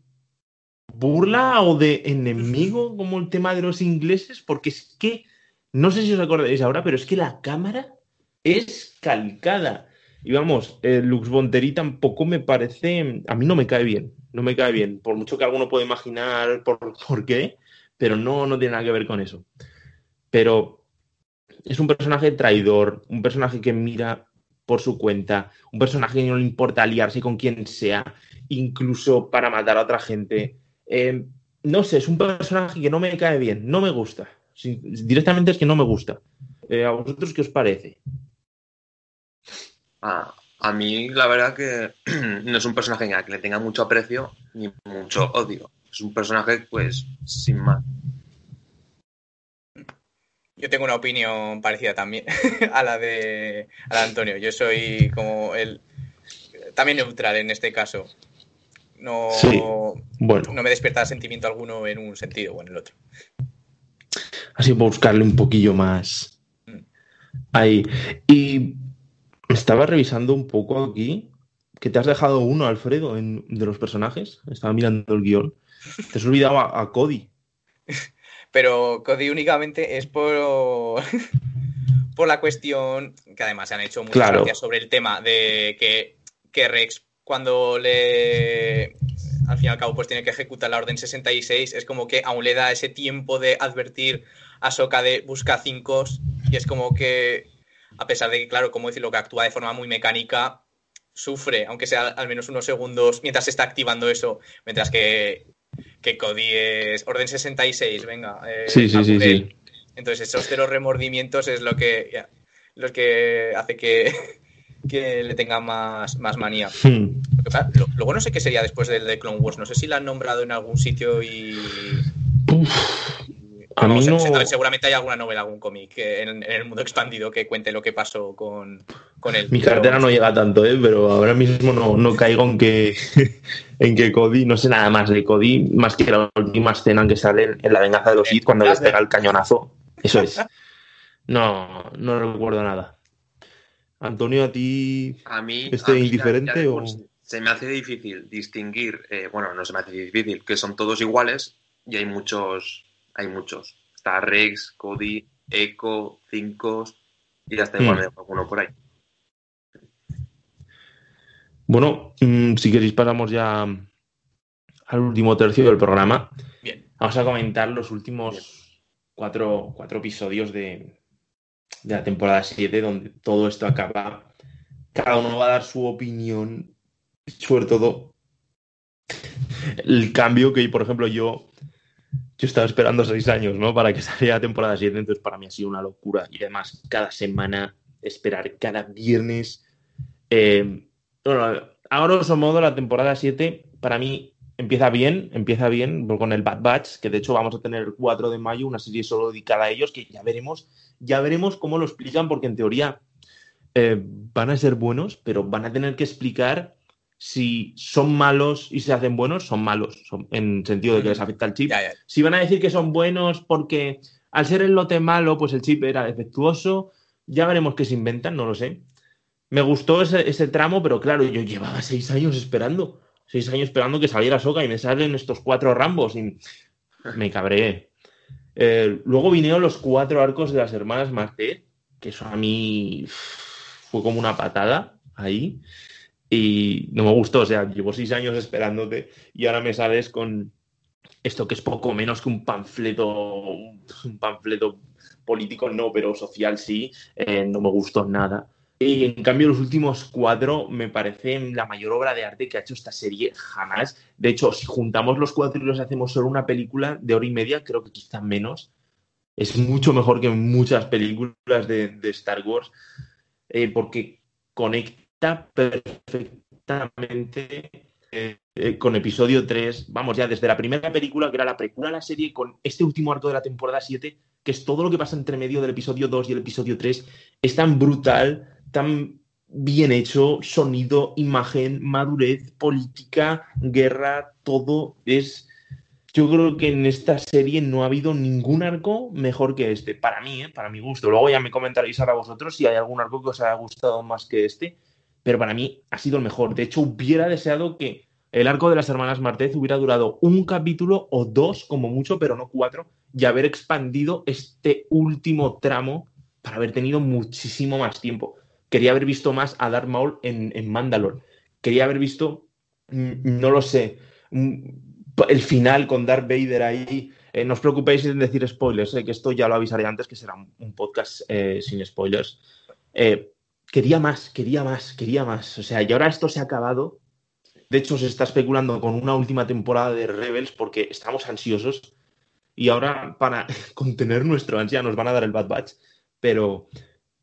burla o de enemigo como el tema de los ingleses, porque es que, no sé si os acordáis ahora, pero es que la cámara es calcada. Y vamos, el Lux Bonteri tampoco me parece, a mí no me cae bien, no me cae bien, por mucho que alguno pueda imaginar por, por qué, pero no, no tiene nada que ver con eso. Pero es un personaje traidor, un personaje que mira por su cuenta, un personaje que no le importa aliarse con quien sea, incluso para matar a otra gente. Eh, no sé, es un personaje que no me cae bien, no me gusta. Directamente es que no me gusta. Eh, ¿A vosotros qué os parece? A mí, la verdad que no es un personaje a que le tenga mucho aprecio ni mucho odio. Es un personaje, pues, sin más. Yo tengo una opinión parecida también a la de, Antonio. Yo soy como el también neutral en este caso. No, bueno. no me despierta sentimiento alguno en un sentido o en el otro. Así buscarle un poquillo más. Mm. Ahí. Y estaba revisando un poco aquí que te has dejado uno, Alfredo, de los personajes. Estaba mirando el guion. Te has olvidado a Cody. Pero Cody únicamente es por, por la cuestión que además se han hecho muchas gracias sobre el tema de que, que Rex cuando le al fin y al cabo pues tiene que ejecutar la orden 66 es como que aún le da ese tiempo de advertir a Soka de busca 5 y es como que a pesar de que claro como decirlo que actúa de forma muy mecánica sufre aunque sea al menos unos segundos mientras se está activando eso mientras que que Cody es orden 66, venga. Eh, sí, sí, sí, sí, Entonces, esos cero remordimientos es lo que, lo que hace que, que le tenga más, más manía. Hmm. luego no sé qué sería después del de Clone Wars. No sé si la han nombrado en algún sitio y. A mí no... Seguramente hay alguna novela, algún cómic en, el mundo expandido que cuente lo que pasó con, con él. Mi cartera no llega tanto, ¿eh? pero ahora mismo no, no caigo en que, en que Cody, no sé nada más de Cody, más que la última escena en que sale en La venganza de los Sith cuando les pega el cañonazo. Eso es. No, no recuerdo nada. Antonio, ¿a ti A mí, este a mí ya- indiferente ya o...? se me hace difícil distinguir, eh, bueno, no se me hace difícil, que son todos iguales y hay muchos, hay muchos. Está Rex, Cody, Echo, Cinco y hasta igual Hmm. me dejo alguno por ahí. Bueno, mm, si queréis pasamos ya al último tercio del programa. Bien. Vamos a comentar los últimos cuatro, cuatro episodios de, de la temporada 7, donde todo esto acaba. Cada uno va a dar su opinión, sobre todo el cambio que, por ejemplo, yo, yo estaba esperando seis años, ¿no? Para que saliera la temporada 7, entonces para mí ha sido una locura. Y además, cada semana, esperar cada viernes. eh, bueno, a grosso modo, la temporada 7 para mí empieza bien, empieza bien con el Bad Batch, que de hecho vamos a tener el 4 de mayo, una serie solo dedicada a ellos, que ya veremos, ya veremos cómo lo explican, porque en teoría eh, van a ser buenos, pero van a tener que explicar si son malos y se hacen buenos, son malos, son- en sentido de que les afecta el chip. Ya, ya. Si van a decir que son buenos porque al ser el lote malo, pues el chip era defectuoso, ya veremos qué se inventan, no lo sé. Me gustó ese, ese tramo, pero claro, yo llevaba seis años esperando, seis años esperando que saliera Soca y me salen estos cuatro rambos y me cabré. Eh, luego vinieron los cuatro arcos de las hermanas Marté, que eso a mí fue como una patada ahí y no me gustó, o sea, llevo seis años esperándote y ahora me sales con esto que es poco menos que un panfleto, un panfleto político no, pero social sí, eh, no me gustó nada. Y en cambio los últimos cuatro me parecen la mayor obra de arte que ha hecho esta serie jamás. De hecho, si juntamos los cuatro y los hacemos solo una película de hora y media, creo que quizá menos. Es mucho mejor que muchas películas de, de Star Wars eh, porque conecta perfectamente eh, eh, con episodio 3, vamos ya desde la primera película, que era la precuela de la serie, con este último arco de la temporada 7, que es todo lo que pasa entre medio del episodio 2 y el episodio 3, es tan brutal, tan bien hecho, sonido, imagen, madurez, política, guerra, todo es... Yo creo que en esta serie no ha habido ningún arco mejor que este, para mí, ¿eh? para mi gusto. Luego ya me comentaréis ahora vosotros si hay algún arco que os haya gustado más que este, pero para mí ha sido el mejor. De hecho, hubiera deseado que el arco de las hermanas Martez hubiera durado un capítulo o dos como mucho, pero no cuatro, y haber expandido este último tramo para haber tenido muchísimo más tiempo. Quería haber visto más a Darth Maul en, en Mandalore. Quería haber visto, mm, no lo sé, mm, el final con Darth Vader ahí. Eh, no os preocupéis en decir spoilers, eh, que esto ya lo avisaré antes, que será un, podcast eh, sin spoilers. Quería más, quería más, quería más. O sea, y ahora esto se ha acabado. De hecho, se está especulando con una última temporada de Rebels porque estamos ansiosos y ahora para contener nuestro ansia nos van a dar el Bad Batch, pero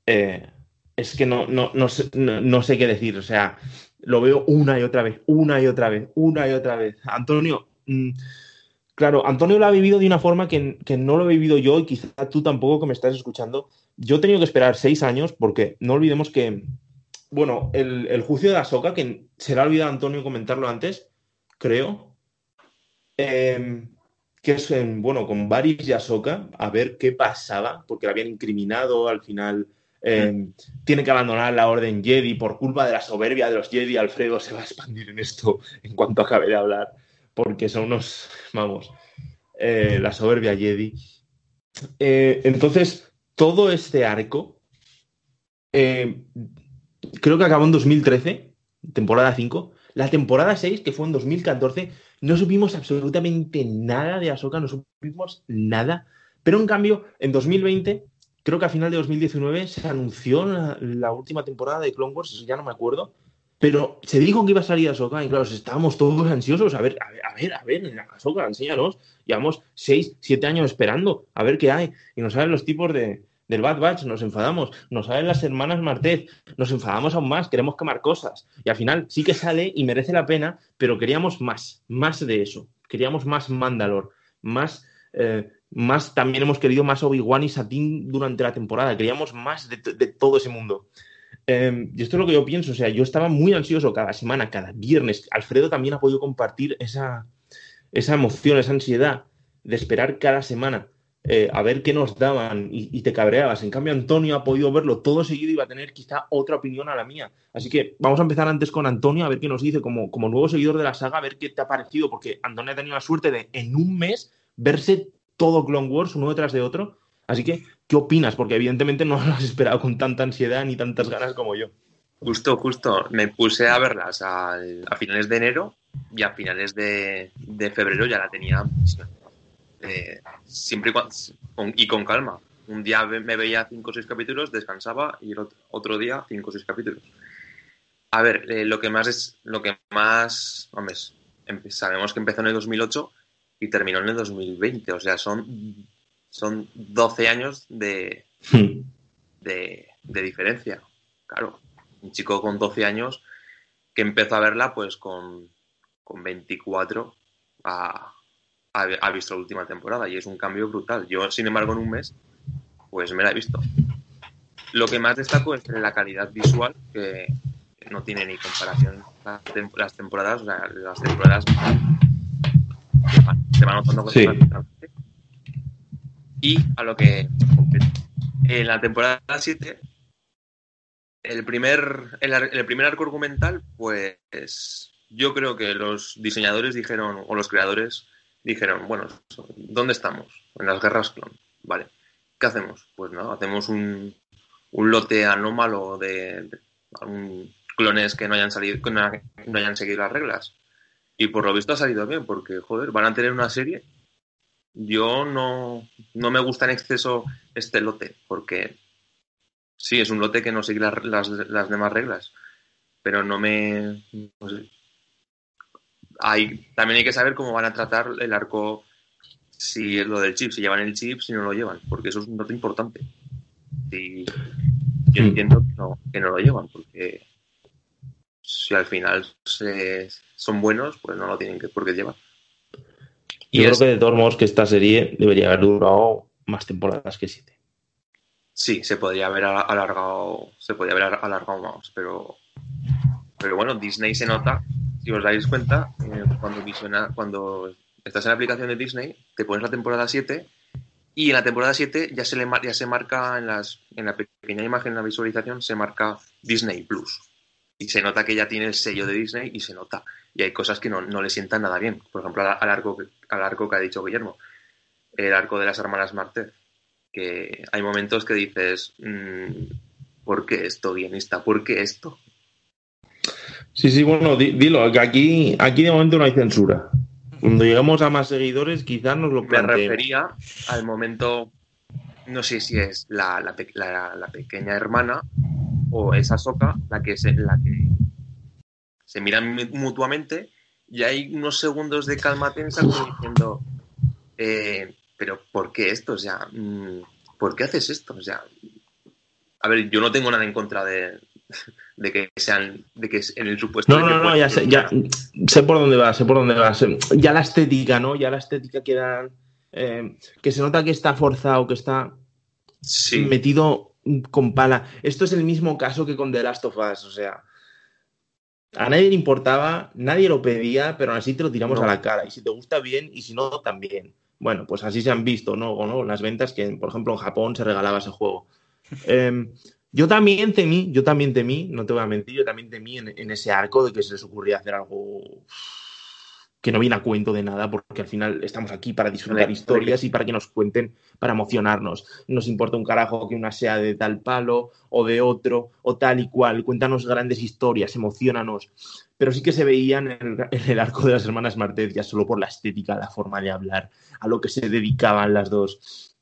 eh, es que no, no, no, sé, no, no sé qué decir. O sea, lo veo una y otra vez, una y otra vez, una y otra vez. Antonio, mm, claro, Antonio lo ha vivido de una forma que, que no lo he vivido yo y quizá tú tampoco que me estás escuchando. Yo he tenido que esperar seis años porque no olvidemos que, bueno, el, el juicio de Ahsoka, que se le ha olvidado Antonio comentarlo antes, creo, eh, que es, en, bueno, con Varys y Ahsoka, a ver qué pasaba, porque la habían incriminado al final. eh, tiene que abandonar la orden Jedi por culpa de la soberbia de los Jedi. Alfredo se va a expandir en esto en cuanto acabe de hablar, porque son unos, vamos, eh, la soberbia Jedi. Eh, entonces, todo este arco, eh, creo que acabó en 2013, temporada 5. La temporada 6, que fue en 2014, no supimos absolutamente nada de Ahsoka, no supimos nada. Pero en cambio, en 2020, creo que a final de 2019 se anunció la, la última temporada de Clone Wars, ya no me acuerdo, pero se dijo que iba a salir Ahsoka y claro, estábamos todos ansiosos. A ver, a ver, a ver, a ver, Ahsoka, enséñanos. Llevamos 6, 7 años esperando a ver qué hay. Y nos salen los tipos de, del Bad Batch, nos enfadamos. Nos salen las hermanas Martez, nos enfadamos aún más, queremos quemar cosas. Y al final sí que sale y merece la pena, pero queríamos más, más de eso. Queríamos más Mandalor, más, eh, más también hemos querido más Obi-Wan y Satín durante la temporada. Queríamos más de todo ese mundo. Eh, y esto es lo que yo pienso, o sea, yo estaba muy ansioso cada semana, cada viernes. Alfredo también ha podido compartir esa, esa emoción, esa ansiedad de esperar cada semana. eh, a ver qué nos daban y, te cabreabas. En cambio, Antonio ha podido verlo todo seguido y va a tener quizá otra opinión a la mía. Así que vamos a empezar antes con Antonio, a ver qué nos dice como, como nuevo seguidor de la saga, a ver qué te ha parecido, porque Antonio ha tenido la suerte de en un mes verse todo Clone Wars uno detrás de otro. Así que, ¿qué opinas? Porque evidentemente no lo has esperado con tanta ansiedad ni tantas ganas como yo. Justo, justo. Me puse a verlas a, finales de enero y a finales de, febrero ya la tenía eh, siempre y, con calma. Un día me veía cinco o seis capítulos, descansaba y el otro, día cinco o seis capítulos. A ver, eh, lo que más es, lo que más, hombre, sabemos que empezó en el 2008 y terminó en el 2020, o sea, son, son 12 años de, hmm. de, de diferencia. Claro, un chico con 12 años que empezó a verla pues con, con 24 ha, ha, visto la última temporada y es un cambio brutal. Yo, sin embargo, en un mes pues me la he visto. Lo que más destaco es la calidad visual, que no tiene ni comparación las temporadas, o sea, las temporadas se van notando sí. Y a lo que en la temporada 7 el primer, el, primer arco argumental, pues yo creo que los diseñadores dijeron, o los creadores dijeron, bueno, ¿dónde estamos? En las guerras clon. Vale. ¿Qué hacemos? Pues no, hacemos un, un lote anómalo de, clones que no hayan salido, que no, hayan seguido las reglas. Y por lo visto ha salido bien, porque, joder, van a tener una serie. Yo no, no me gusta en exceso este lote, porque Sí, es un lote que no sigue las, las, demás reglas, pero no me... hay, también hay que saber cómo van a tratar el arco, si es lo del chip, si llevan el chip, si no lo llevan, porque eso es un lote importante. Y yo hmm. entiendo que no, que no lo llevan, porque si al final son buenos, pues no lo tienen que, por qué llevar. Yo creo que de todos modos que esta serie debería haber durado más temporadas que siete. Sí, se podría haber alargado, se podría haber alargado más, pero, pero bueno, Disney se nota, si os dais cuenta, eh, cuando, visiona, cuando estás en la aplicación de Disney, te pones la temporada 7 y en la temporada 7 ya se, le, ya se marca en, las, en la pequeña imagen, en la visualización, se marca Disney Plus. Y se nota que ya tiene el sello de Disney y se nota. Y hay cosas que no, no le sientan nada bien. Por ejemplo, al arco, al arco que ha dicho Guillermo, el arco de las hermanas Martez que hay momentos que dices, mm, ¿por qué esto, guionista? ¿Por qué esto? Sí, sí, bueno, dilo, que aquí, aquí de momento no hay censura. Cuando llegamos a más seguidores, quizás nos lo Me refería al momento, no sé si es la, la, pequeña hermana o esa soca la que se, la que se miran mutuamente y hay unos segundos de calma tensa diciendo, eh, pero ¿por qué esto? O sea, mm, ¿por qué haces esto? O sea, a ver, yo no tengo nada en contra de, que sean, de que en el supuesto. No, no, no, ya, sé, ya sé por dónde va, sé por dónde va. Ya la estética, ¿no? Ya la estética queda. Eh, que se nota que está forzado, que está metido con pala. Esto es el mismo caso que con The Last of Us, o sea. A nadie le importaba, nadie lo pedía, pero así te lo tiramos a la cara. Y si te gusta bien, y si no, también. Bueno, pues así se han visto, ¿no? no las ventas que, por ejemplo, en Japón se regalaba ese juego. Em, yo también temí, yo también temí, no te voy a mentir, yo también temí en, ese arco de que se les ocurría hacer algo que no viene a cuento de nada, porque al final estamos aquí para disfrutar historias y para que nos cuenten, para emocionarnos. Nos importa un carajo que una sea de tal palo o de otro, o tal y cual. Cuéntanos grandes historias, emocionanos pero sí que se veían en el, arco de las hermanas Martez ya solo por la estética, la forma de hablar, a lo que se dedicaban las dos.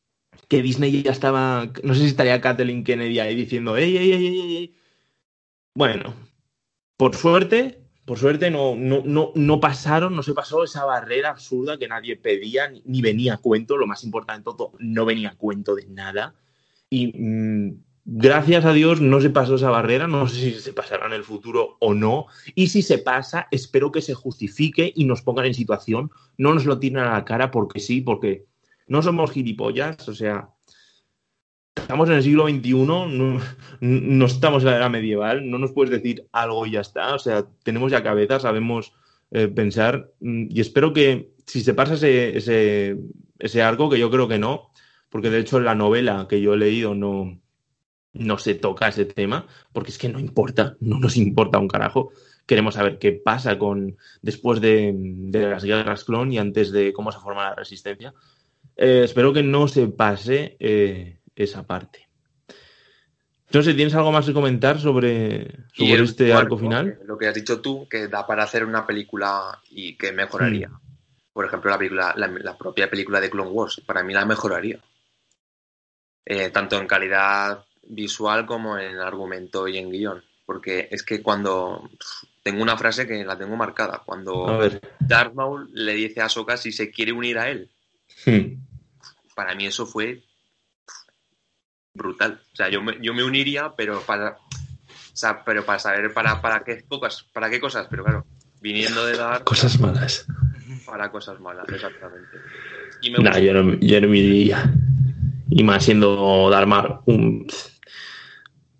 Que Disney ya estaba, no sé si estaría Kathleen Kennedy ahí diciendo, ey, ey, ey, ey, ey. Bueno, por suerte, por suerte no, no, no, no pasaron, no se pasó esa barrera absurda que nadie pedía ni, venía a cuento, lo más importante todo, no venía a cuento de nada. Y mm, Gracias a Dios no se pasó esa barrera, no sé si se pasará en el futuro o no. Y si se pasa, espero que se justifique y nos pongan en situación. No nos lo tiren a la cara porque sí, porque no somos gilipollas, o sea, estamos en el siglo XXI, no, estamos en la era medieval, no nos puedes decir algo y ya está. O sea, tenemos ya cabeza, sabemos eh, pensar y espero que si se pasa ese, ese, ese arco, que yo creo que no, porque de hecho en la novela que yo he leído no, no se toca ese tema, porque es que no importa, no nos importa un carajo. Queremos saber qué pasa con después de, las guerras clon y antes de cómo se forma la resistencia. Eh, espero que no se pase eh, esa parte. Entonces, ¿tienes algo más que comentar sobre, este arco final? Lo que has dicho tú, que da para hacer una película y que mejoraría. Hmm. Por ejemplo, la, película, la, propia película de Clone Wars, para mí la mejoraría. Eh, tanto en calidad visual como en argumento y en guion. Porque es que cuando. Tengo una frase que la tengo marcada. Cuando Darth Maul le dice a Soka si se quiere unir a él. Hmm. Para mí eso fue brutal. O sea, yo me, yo me uniría, pero para. pero para saber para, para qué pocas, para qué cosas, pero claro, viniendo de dar. Cosas malas. Para cosas malas, exactamente. no, yo no, yo no me iría. Y más siendo Darmar un.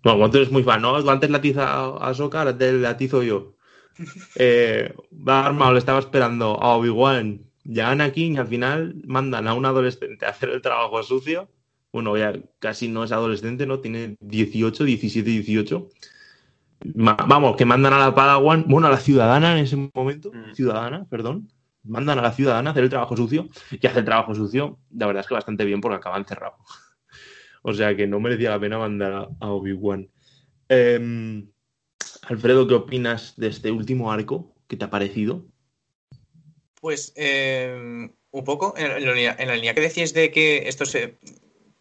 Bueno, cuando tú eres muy fan, ¿no? Antes latiza a Soka, ahora te latizo yo. Eh, Darmar le estaba esperando a Obi-Wan y a Anakin y al final mandan a un adolescente a hacer el trabajo sucio bueno, ya casi no es adolescente, ¿no? Tiene 18, 17, 18. vamos, que mandan a la Padawan, bueno, a la ciudadana en ese momento, mm. ciudadana, perdón, mandan a la ciudadana a hacer el trabajo sucio y hace el trabajo sucio, la verdad es que bastante bien porque acaba encerrado. o sea que no merecía la pena mandar a, Obi-Wan. Em, Alfredo, ¿qué opinas de este último arco? ¿Qué te ha parecido? Pues em, un poco en, la línea que decías de que esto se,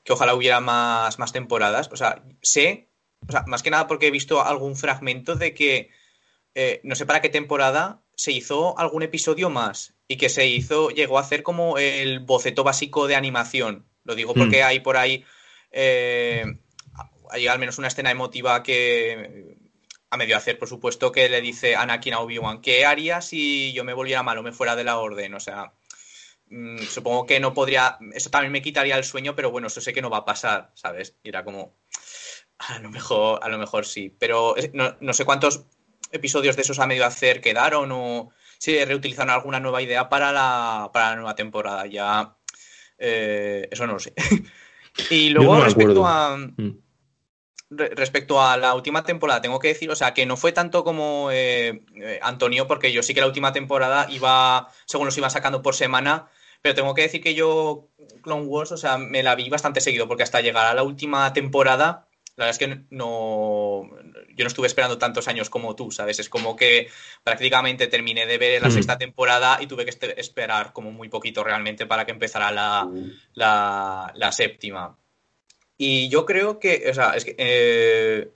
que ojalá hubiera más, más temporadas. O sea, sé, o sea, más que nada porque he visto algún fragmento de que eh, no sé para qué temporada se hizo algún episodio más y que se hizo, llegó a hacer como el boceto básico de animación. Lo digo porque mm. hay por ahí, eh, hay al menos una escena emotiva que a medio hacer, por supuesto, que le dice Anakin a Obi-Wan, ¿qué haría si yo me volviera malo, me fuera de la orden? O sea, Mm, supongo que no podría, eso también me quitaría el sueño, pero bueno, eso sé que no va a pasar, ¿sabes? Y era como, a lo mejor, a lo mejor sí, pero no, sé cuántos episodios de esos a medio hacer quedaron o si reutilizaron alguna nueva idea para la, para la nueva temporada, ya eh, eso no lo sé. y luego respecto a... Mm. respecto a la última temporada, tengo que decir, o sea, que no fue tanto como eh, eh, Antonio, porque yo sí que la última temporada iba, según los iba sacando por semana, pero tengo que decir que yo, Clone Wars, o sea, me la vi bastante seguido, porque hasta llegar a la última temporada, la verdad es que no. Yo no estuve esperando tantos años como tú, ¿sabes? Es como que prácticamente terminé de ver la mm. sexta temporada y tuve que esperar como muy poquito realmente para que empezara la, mm. la, séptima. Y yo creo que, o sea, es que. Eh,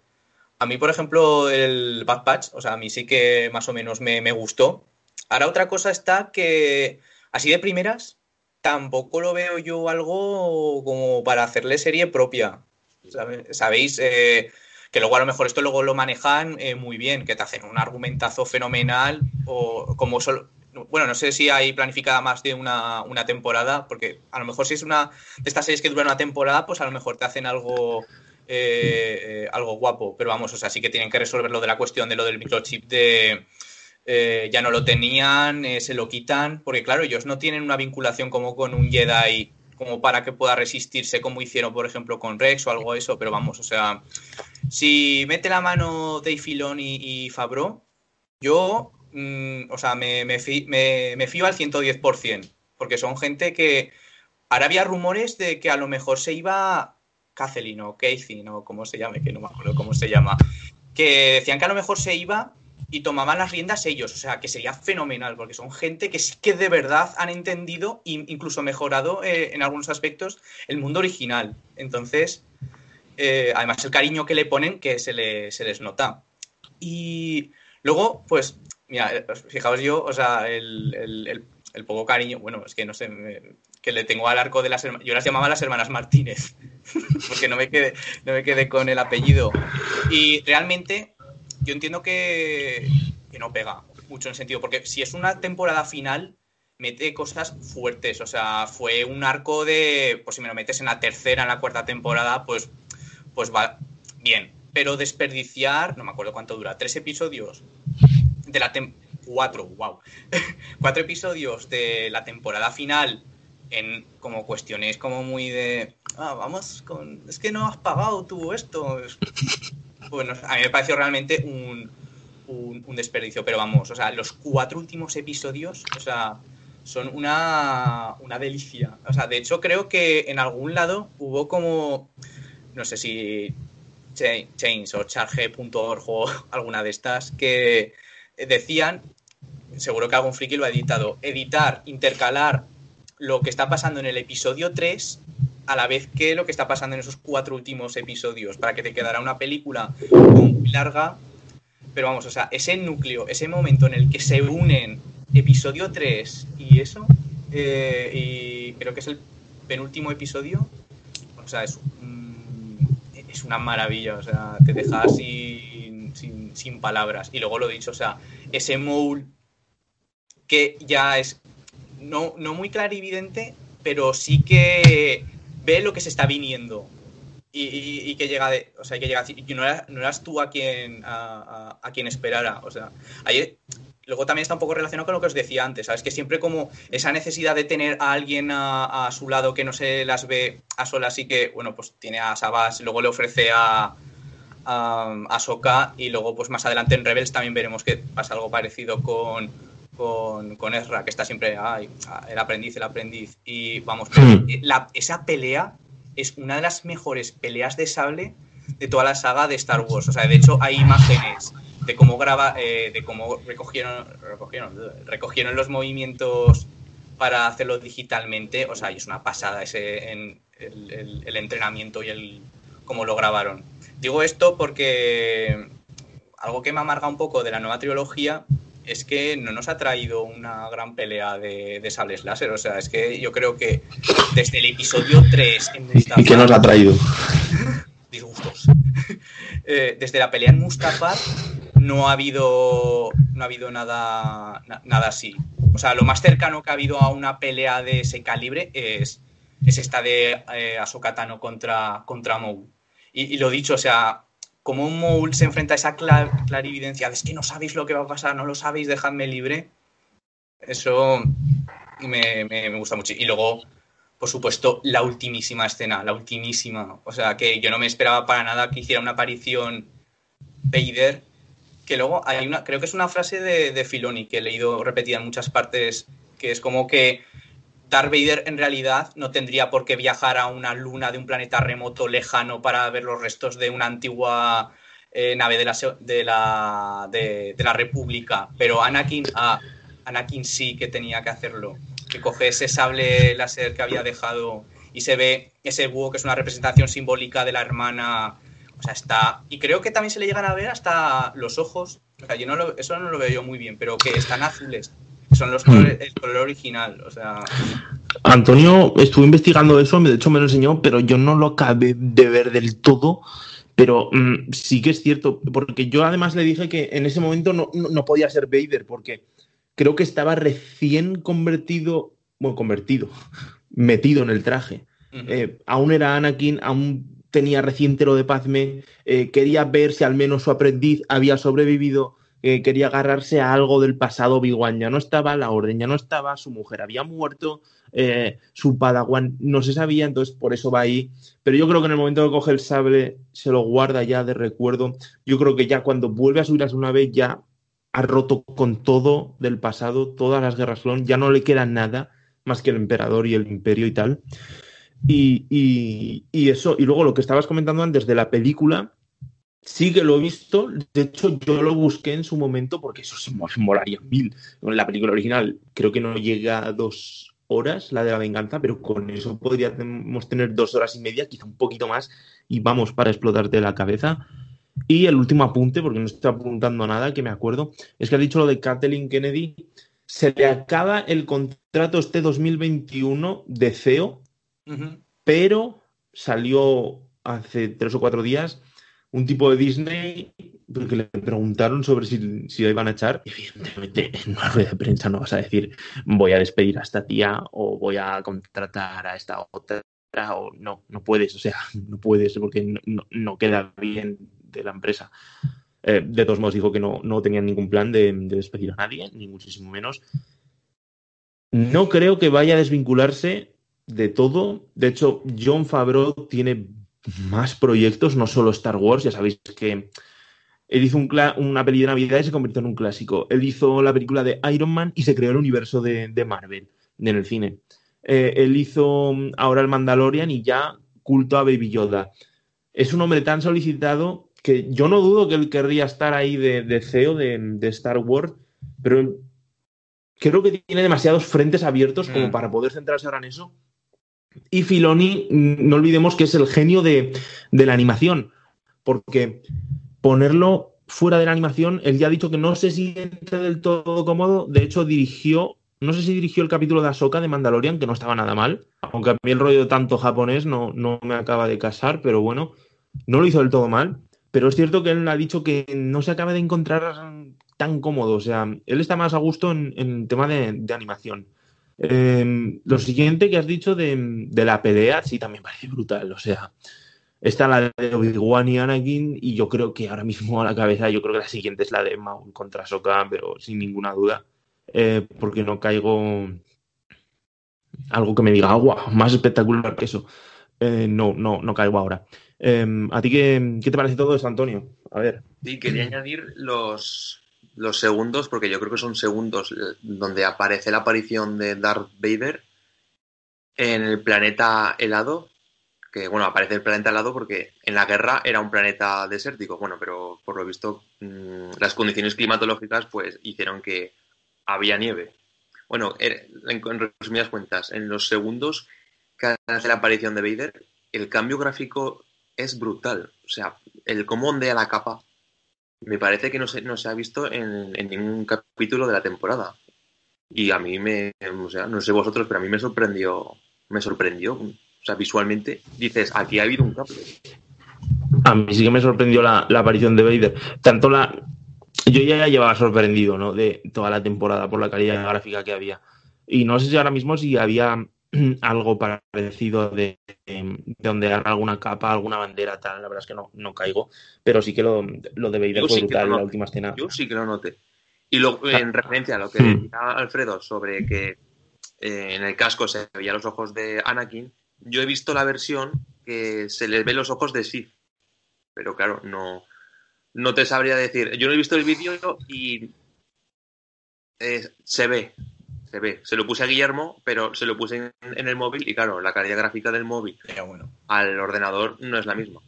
a mí, por ejemplo, el Bad Patch, o sea, a mí sí que más o menos me, me gustó. Ahora otra cosa está que, así de primeras, tampoco lo veo yo algo como para hacerle serie propia. Sabéis eh, que luego a lo mejor esto luego lo manejan eh, muy bien, que te hacen un argumentazo fenomenal o como solo... Bueno, no sé si hay planificada más de una, temporada, porque a lo mejor si es una de estas series que duran una temporada, pues a lo mejor te hacen algo eh, algo guapo. Pero vamos, o sea, sí que tienen que resolver lo de la cuestión de lo del microchip de, eh, ya no lo tenían, eh, se lo quitan, porque claro, ellos no tienen una vinculación como con un Jedi como para que pueda resistirse como hicieron, por ejemplo, con Rex o algo de eso, pero vamos, o sea, si mete la mano Dave Filoni y, Fabro, yo, mm, o sea, me, me, me, fío al 110%, porque son gente que... Ahora había rumores de que a lo mejor se iba Kathleen o Casey, o como se llame, que no me acuerdo cómo se llama, que decían que a lo mejor se iba y tomaban las riendas ellos. O sea, que sería fenomenal, porque son gente que sí que de verdad han entendido e incluso mejorado eh, en algunos aspectos el mundo original. Entonces, eh, además el cariño que le ponen, que se, les nota. Y luego, pues, mira, fijaos yo, o sea, el, poco cariño, bueno, es que no sé, que le tengo al arco de las hermanas, yo las llamaba las hermanas Martínez, porque no me quedé, no me quedé con el apellido. Y realmente yo entiendo que, no pega mucho en sentido, porque si es una temporada final, mete cosas fuertes. O sea, fue un arco de, pues si me lo metes en la tercera, en la cuarta temporada, pues, pues va bien. Pero desperdiciar, no me acuerdo cuánto dura, tres episodios de la temporada. Cuatro, wow. Cuatro episodios de la temporada final en como cuestiones como muy de, ah, vamos con, es que no has pagado tú esto. Bueno, a mí me pareció realmente un, un, desperdicio, pero vamos, o sea, los cuatro últimos episodios, o sea, son una, una delicia. O sea, de hecho creo que en algún lado hubo como, no sé si Chains o charge.org o alguna de estas, que decían, seguro que algún friki lo ha editado, editar, intercalar lo que está pasando en el episodio 3 a la vez que lo que está pasando en esos cuatro últimos episodios, para que te quedara una película muy larga. Pero vamos, o sea, ese núcleo, ese momento en el que se unen episodio 3 y eso, eh, y creo que es el penúltimo episodio, o sea, es, una maravilla, o sea, te deja sin, sin, sin palabras. Y luego lo dicho, o sea, ese mole que ya es no, no muy clarividente, pero sí que ve lo que se está viniendo. Y, que llega de, o sea, que llega y no eras, no eras tú a quien a, quien esperara, o sea, ahí luego también está un poco relacionado con lo que os decía antes, sabes que siempre como esa necesidad de tener a alguien a, su lado que no se las ve a solas y que bueno, pues tiene a Sabas, luego le ofrece a a, a Soka y luego pues más adelante en Rebels también veremos que pasa algo parecido con con, con Ezra, que está siempre, ay, el aprendiz, el aprendiz. Y vamos, hmm. esa pelea es una de las mejores peleas de sable de toda la saga de Star Wars. O sea, de hecho, hay imágenes de cómo graba, eh, de cómo recogieron, recogieron, recogieron los movimientos para hacerlo digitalmente. O sea, y es una pasada ese en, el, el, entrenamiento y el cómo lo grabaron. Digo esto porque algo que me amarga un poco de la nueva trilogía es que no nos ha traído una gran pelea de, sables láser. O sea, es que yo creo que desde el episodio 3 en Mustafar... ¿Y qué nos ha traído? Disgustos. Eh, desde la pelea en Mustafar no ha habido, no ha habido nada, nada así. O sea, lo más cercano que ha habido a una pelea de ese calibre es, es esta de eh, Ahsoka Tano contra, contra Mou. Y, y, lo dicho, o sea, como un Moul se enfrenta a esa clarividencia es que no sabéis lo que va a pasar, no lo sabéis, dejadme libre. Eso me, gusta mucho. Y luego, por supuesto, la ultimísima escena, la ultimísima. O sea, que yo no me esperaba para nada que hiciera una aparición Vader. Que luego hay una, creo que es una frase de, de Filoni que he leído repetida en muchas partes, que es como que Darth Vader en realidad no tendría por qué viajar a una luna de un planeta remoto lejano para ver los restos de una antigua eh, nave de la, de la, República, pero Anakin, ah, Anakin sí que tenía que hacerlo, que coge ese sable láser que había dejado y se ve ese búho que es una representación simbólica de la hermana, o sea, está... Y creo que también se le llegan a ver hasta los ojos, o sea, yo no lo, eso no lo veo yo muy bien, pero que están azules son los colores, mm. el color original. O sea. Antonio estuvo investigando eso, de hecho me lo enseñó, pero yo no lo acabé de ver del todo. Pero mm, sí que es cierto, porque yo además le dije que en ese momento no, podía ser Vader, porque creo que estaba recién convertido, bueno, convertido, metido en el traje. Eh, aún era Anakin, aún tenía reciente lo de Padme, eh, quería ver si al menos su aprendiz había sobrevivido quería agarrarse a algo del pasado Big Ya no estaba, la orden ya no estaba, su mujer había muerto, eh, su padawan no se sabía, entonces por eso va ahí. Pero yo creo que en el momento que coge el sable, se lo guarda ya de recuerdo. Yo creo que ya cuando vuelve a subir a su nave, ya ha roto con todo del pasado, todas las guerras clon, ya no le queda nada más que el emperador y el imperio y tal. Y, y eso, y luego lo que estabas comentando antes de la película, Sí que lo he visto, de hecho yo lo busqué en su momento porque eso se molaría mil. La película original creo que no llega a dos horas, la de la venganza, pero con eso podríamos tener dos horas y media, quizá un poquito más, y vamos para explotarte la cabeza. Y el último apunte, porque no estoy apuntando nada, que me acuerdo, es que ha dicho lo de Kathleen Kennedy. Se le acaba el contrato este 2021 de CEO, pero salió hace tres o cuatro días un tipo de Disney porque le preguntaron sobre si, si iban a echar. Evidentemente, en una rueda de prensa no vas a decir voy a despedir a esta tía o voy a contratar a esta otra o no, no puedes, o sea, no puedes porque no, queda bien de la empresa. Eh, de todos modos, dijo que no, no tenían ningún plan de, de, despedir a nadie, ni muchísimo menos. No creo que vaya a desvincularse de todo. De hecho, John Favreau tiene más proyectos, no solo Star Wars, ya sabéis que él hizo una peli de Navidad y se convirtió en un clásico. Él hizo la película de Iron Man y se creó el universo de, Marvel en el cine. Eh, él hizo mm, ahora el Mandalorian y ya culto a Baby Yoda. Es un hombre tan solicitado que yo no dudo que él querría estar ahí de, CEO de, Star Wars, pero creo que tiene demasiados frentes abiertos como mm. para poder centrarse ahora en eso. Y Filoni, no olvidemos que es el genio de, de la animación, porque ponerlo fuera de la animación, él ya ha dicho que no se siente del todo cómodo, de hecho dirigió, no sé si dirigió el capítulo de Ahsoka de Mandalorian, que no estaba nada mal, aunque a mí el rollo tanto japonés no, no me acaba de casar, pero bueno, no lo hizo del todo mal, pero es cierto que él ha dicho que no se acaba de encontrar tan cómodo, o sea, él está más a gusto en, en tema de, animación. Em, lo siguiente que has dicho de, la pelea, sí, también parece brutal, o sea, Está la de Obi-Wan y Anakin, y yo creo que ahora mismo a la cabeza, yo creo que la siguiente es la de Maul contra Soka, pero sin ninguna duda, eh, porque no caigo algo que me diga, agua, más espectacular que eso. Eh, no, no, no caigo ahora. Em, ¿A ti qué, qué, te parece todo esto, Antonio? A ver. Sí, quería añadir los, los segundos, porque yo creo que son segundos eh, donde aparece la aparición de Darth Vader en el planeta helado, que bueno, aparece el planeta al lado porque en la guerra era un planeta desértico, bueno, pero por lo visto mm, las condiciones climatológicas pues hicieron que había nieve. Bueno, er, en, resumidas cuentas, en los segundos que hace la aparición de Vader, el cambio gráfico es brutal. O sea, el cómo ondea la capa me parece que no se, no se ha visto en, en ningún capítulo de la temporada. Y a mí me, o sea, no sé vosotros, pero a mí me sorprendió, me sorprendió o sea, visualmente dices, aquí ha habido un cambio. A mí sí que me sorprendió la, aparición de Vader. Tanto la. Yo ya llevaba sorprendido, ¿no? De toda la temporada por la calidad gráfica que había. Y no sé si ahora mismo si había algo parecido de, de ondear alguna capa, alguna bandera, tal. La verdad es que no, no caigo. Pero sí que lo, lo de Vader fue brutal en la última escena. Yo sí que lo noté. Y lo, en referencia a lo que hmm. decía Alfredo sobre que eh, en el casco se veían los ojos de Anakin, yo he visto la versión que se les ve los ojos de Sith, pero claro, no, no te sabría decir. Yo no he visto el vídeo y eh, se ve, se ve. Se lo puse a Guillermo, pero se lo puse en, el móvil y claro, la calidad gráfica del móvil bueno. al ordenador no es la misma.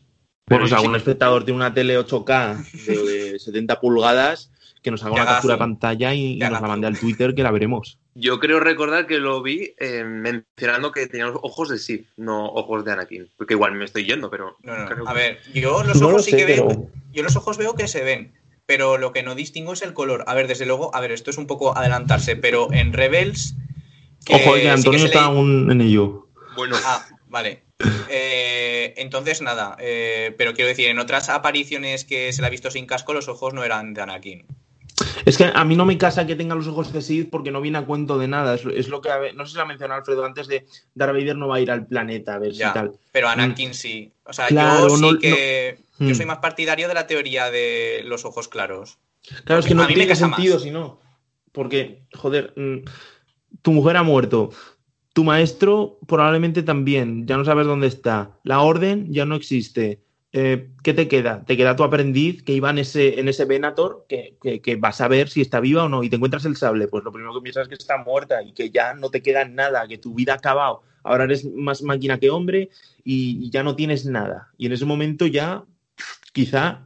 Bueno, si algún espectador tiene una tele 8K de, 70 pulgadas, que nos haga una captura de pantalla y, nos la mande al Twitter que la veremos. Yo creo recordar que lo vi eh, mencionando que tenía los ojos de Sith, no ojos de Anakin. Porque igual me estoy yendo, pero. A ver, yo los ojos sí que veo. Yo los ojos veo que se ven. Pero lo que no distingo es el color. A ver, desde luego, a ver, esto es un poco adelantarse, pero en Rebels. Ojo, que Antonio está aún en ello. Bueno. Ah, vale. Eh, entonces, nada. Eh, pero quiero decir, en otras apariciones que se le ha visto sin casco, los ojos no eran de Anakin. Es que a mí no me casa que tenga los ojos de porque no viene a cuento de nada. Es, lo que no sé si lo ha mencionado Alfredo antes de Darth Vader no va a ir al planeta a ver si tal. Pero Anakin mm. sí. O sea, yo sí que yo mm. soy más partidario de la teoría de los ojos claros. Claro, es que no tiene sentido si no. Porque, joder, mm, tu mujer ha muerto. Tu maestro probablemente también. Ya no sabes dónde está. La orden ya no existe eh, ¿qué te queda? Te queda tu aprendiz que iba en ese, en ese Venator, que, que, vas a ver si está viva o no, y te encuentras el sable. Pues lo primero que piensas es que está muerta y que ya no te queda nada, que tu vida ha acabado. Ahora eres más máquina que hombre y, ya no tienes nada. Y en ese momento ya quizá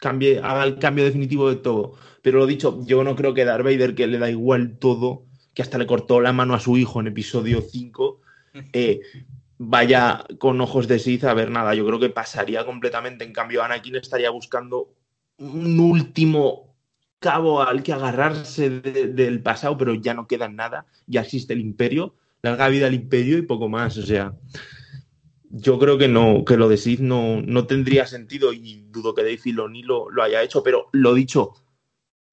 cambie, haga el cambio definitivo de todo. Pero lo dicho, yo no creo que Darth Vader, que le da igual todo, que hasta le cortó la mano a su hijo en episodio 5, eh, vaya con ojos de Sith a ver nada. Yo creo que pasaría completamente. En cambio, Anakin estaría buscando un último cabo al que agarrarse del pasado, pero ya no queda nada. Ya existe el imperio, larga vida al imperio y poco más. O sea, yo creo que no, que lo de Sith no, no tendría sentido y dudo que Dave Filoni lo, lo haya hecho, pero lo dicho,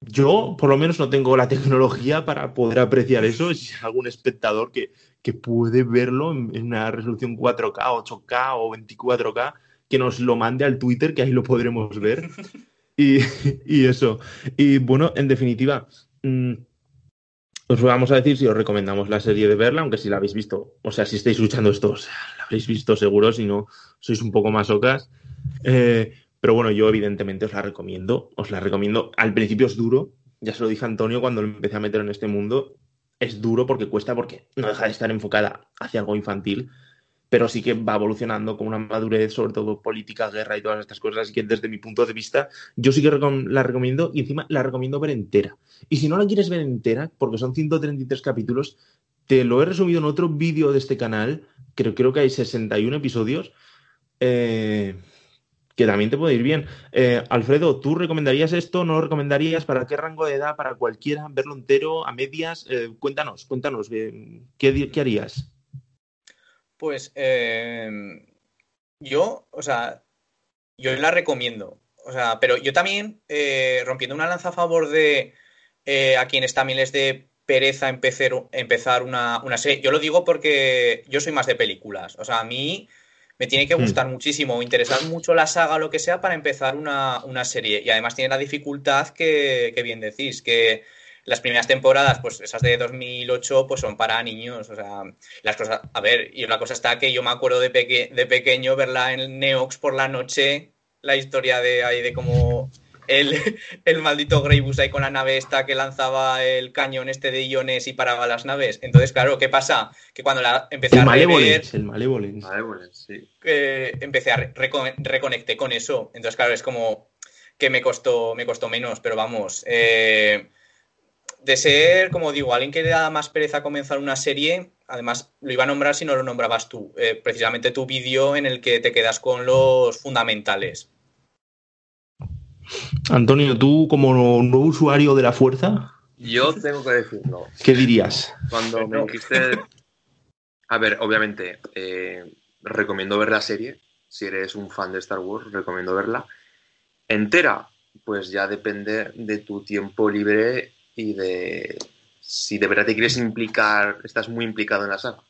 yo por lo menos no tengo la tecnología para poder apreciar eso. Si algún espectador que, que puede verlo en, una resolución 4K, 8K o 24K, que nos lo mande al Twitter, que ahí lo podremos ver. Y, eso. Y bueno, en definitiva, mm, Os vamos a decir si os recomendamos la serie de verla, aunque si la habéis visto, o sea, si estáis escuchando esto, o sea, la habréis visto seguro, si no sois un poco más ocas. Eh, pero bueno, yo evidentemente os la recomiendo, os la recomiendo. Al principio es duro, ya se lo dije a Antonio cuando lo empecé a meter en este mundo, es duro porque cuesta, porque no deja de estar enfocada hacia algo infantil, pero sí que va evolucionando con una madurez, sobre todo política, guerra y todas estas cosas. Así que desde mi punto de vista, yo sí que la recomiendo y encima la recomiendo ver entera. Y si no la quieres ver entera, porque son 133 capítulos, te lo he resumido en otro vídeo de este canal, creo, creo que hay 61 episodios, eh, que también te puede ir bien. Eh, Alfredo, ¿tú recomendarías esto? ¿No lo recomendarías? ¿Para qué rango de edad? ¿Para cualquiera? ¿Verlo entero? ¿A medias? Eh, cuéntanos, cuéntanos, ¿qué, qué harías? Pues yo, o sea, yo la recomiendo. O sea, pero yo también, eh, rompiendo una lanza a favor de eh, a quienes también les de pereza empezar, empezar una, serie. Yo lo digo porque yo soy más de películas. O sea, a mí me tiene que hmm. gustar muchísimo, interesar mucho la saga lo que sea para empezar una, serie. Y además tiene la dificultad que, que bien decís, que las primeras temporadas, pues esas de 2008, pues son para niños. O sea, las cosas. A ver, y la cosa está que yo me acuerdo de, de pequeño verla en Neox por la noche, la historia de ahí de cómo el, el maldito Greybus ahí con la nave esta que lanzaba el cañón este de iones y paraba las naves. Entonces, claro, ¿qué pasa? Que cuando la empecé a rever... El Malevolence. sí. empecé a reconecté con eso. Entonces, claro, es como que me costó, me costó menos, pero vamos. Eh, de ser, como digo, alguien que le da más pereza comenzar una serie, además lo iba a nombrar si no lo nombrabas tú, eh, precisamente tu vídeo en el que te quedas con los fundamentales. Antonio, tú como nuevo usuario de la fuerza. Yo tengo que decirlo. ¿Qué dirías? Cuando me dijiste. A ver, obviamente, eh, recomiendo ver la serie. Si eres un fan de Star Wars, recomiendo verla. Entera, pues ya depende de tu tiempo libre y de si de verdad te quieres implicar, estás muy implicado en la saga.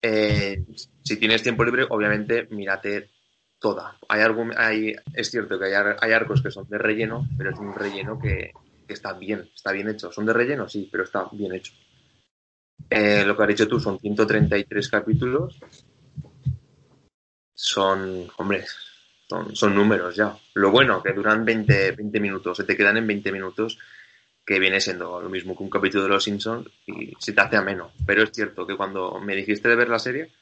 Eh, si tienes tiempo libre, obviamente mírate toda. Hay hay, es cierto que hay, arcos que son de relleno, pero es un relleno que, está bien, está bien hecho. ¿Son de relleno? Sí, pero está bien hecho. Eh, lo que has dicho tú son 133 capítulos. Son, hombre, son, son, números ya. Lo bueno, que duran 20, 20 minutos, se te quedan en 20 minutos que viene siendo lo mismo que un capítulo de Los Simpsons y se te hace ameno. Pero es cierto que cuando me dijiste de ver la serie,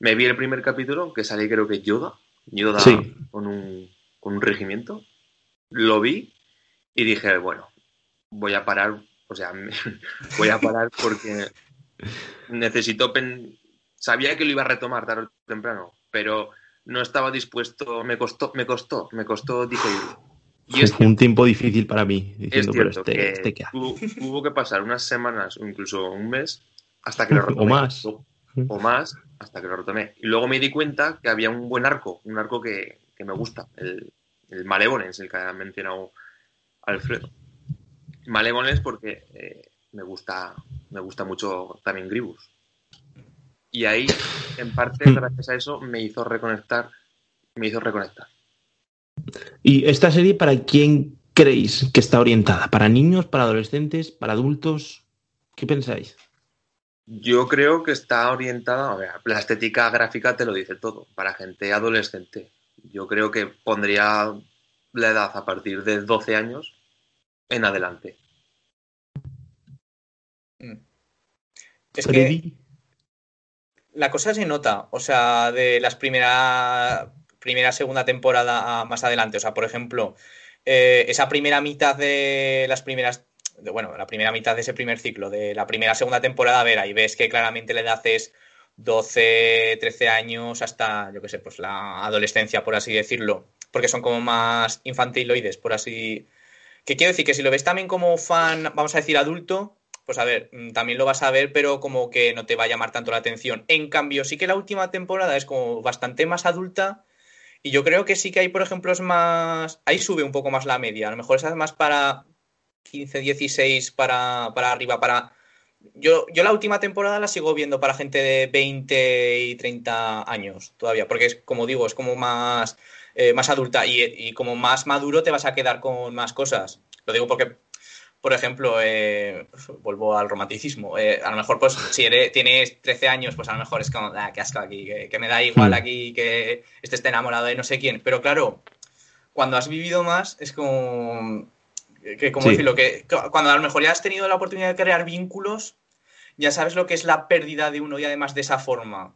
me vi el primer capítulo, que sale creo que Yoda, Yoda con, un, con un regimiento, lo vi y dije, bueno, voy a parar, o sea, voy a parar porque necesito... Sabía que lo iba a retomar tarde o temprano, pero no estaba dispuesto, me costó, me costó, me costó digerirlo. Y es un tiempo difícil para mí, diciendo, pero este, este que Hubo que pasar unas semanas o incluso un mes hasta que lo retomé. o más. O, más, hasta que lo retomé. Y luego me di cuenta que había un buen arco, un arco que, me gusta, el, el el que ha mencionado Alfredo. Malevolence porque eh, me, gusta, me gusta mucho también Gribus. Y ahí, en parte, gracias a eso, me hizo reconectar, me hizo reconectar. ¿Y esta serie para quién creéis que está orientada? ¿Para niños, para adolescentes, para adultos? ¿Qué pensáis? Yo creo que está orientada, a ver, la estética gráfica te lo dice todo, para gente adolescente. Yo creo que pondría la edad a partir de 12 años en adelante. Mm. Es que la cosa se nota, o sea, de las primeras primera, segunda temporada más adelante. O sea, por ejemplo, eh, esa primera mitad de las primeras, bueno, la primera mitad de ese primer ciclo, de la primera, segunda temporada, a ver, ahí ves que claramente la edad es 12, 13 años hasta, yo qué sé, pues la adolescencia, por así decirlo, porque son como más infantiloides, por así... Que quiero decir que si lo ves también como fan, vamos a decir adulto, pues a ver, mm, también lo vas a ver, pero como que no te va a llamar tanto la atención. En cambio, sí que la última temporada es como bastante más adulta y yo creo que sí que hay, por ejemplo, es más. Ahí sube un poco más la media. A lo mejor es más para 15, 16, para, para arriba, para. Yo, yo la última temporada la sigo viendo para gente de 20 y 30 años todavía, porque es, como digo, es como más, eh, más adulta y, y, como más maduro te vas a quedar con más cosas. Lo digo porque, por ejemplo, eh, pues, vuelvo al romanticismo. Eh, a lo mejor, pues, si eres, tienes 13 años, pues a lo mejor es como, ah, qué asco aquí, que, me da igual mm. aquí que estés enamorado de no sé quién. Pero claro, cuando has vivido más, es como. Que, como decirlo, que cuando a lo mejor ya has tenido la oportunidad de crear vínculos, ya sabes lo que es la pérdida de uno y además de esa forma.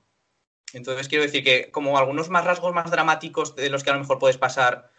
Entonces quiero decir que como algunos más rasgos más dramáticos de los que a lo mejor puedes pasar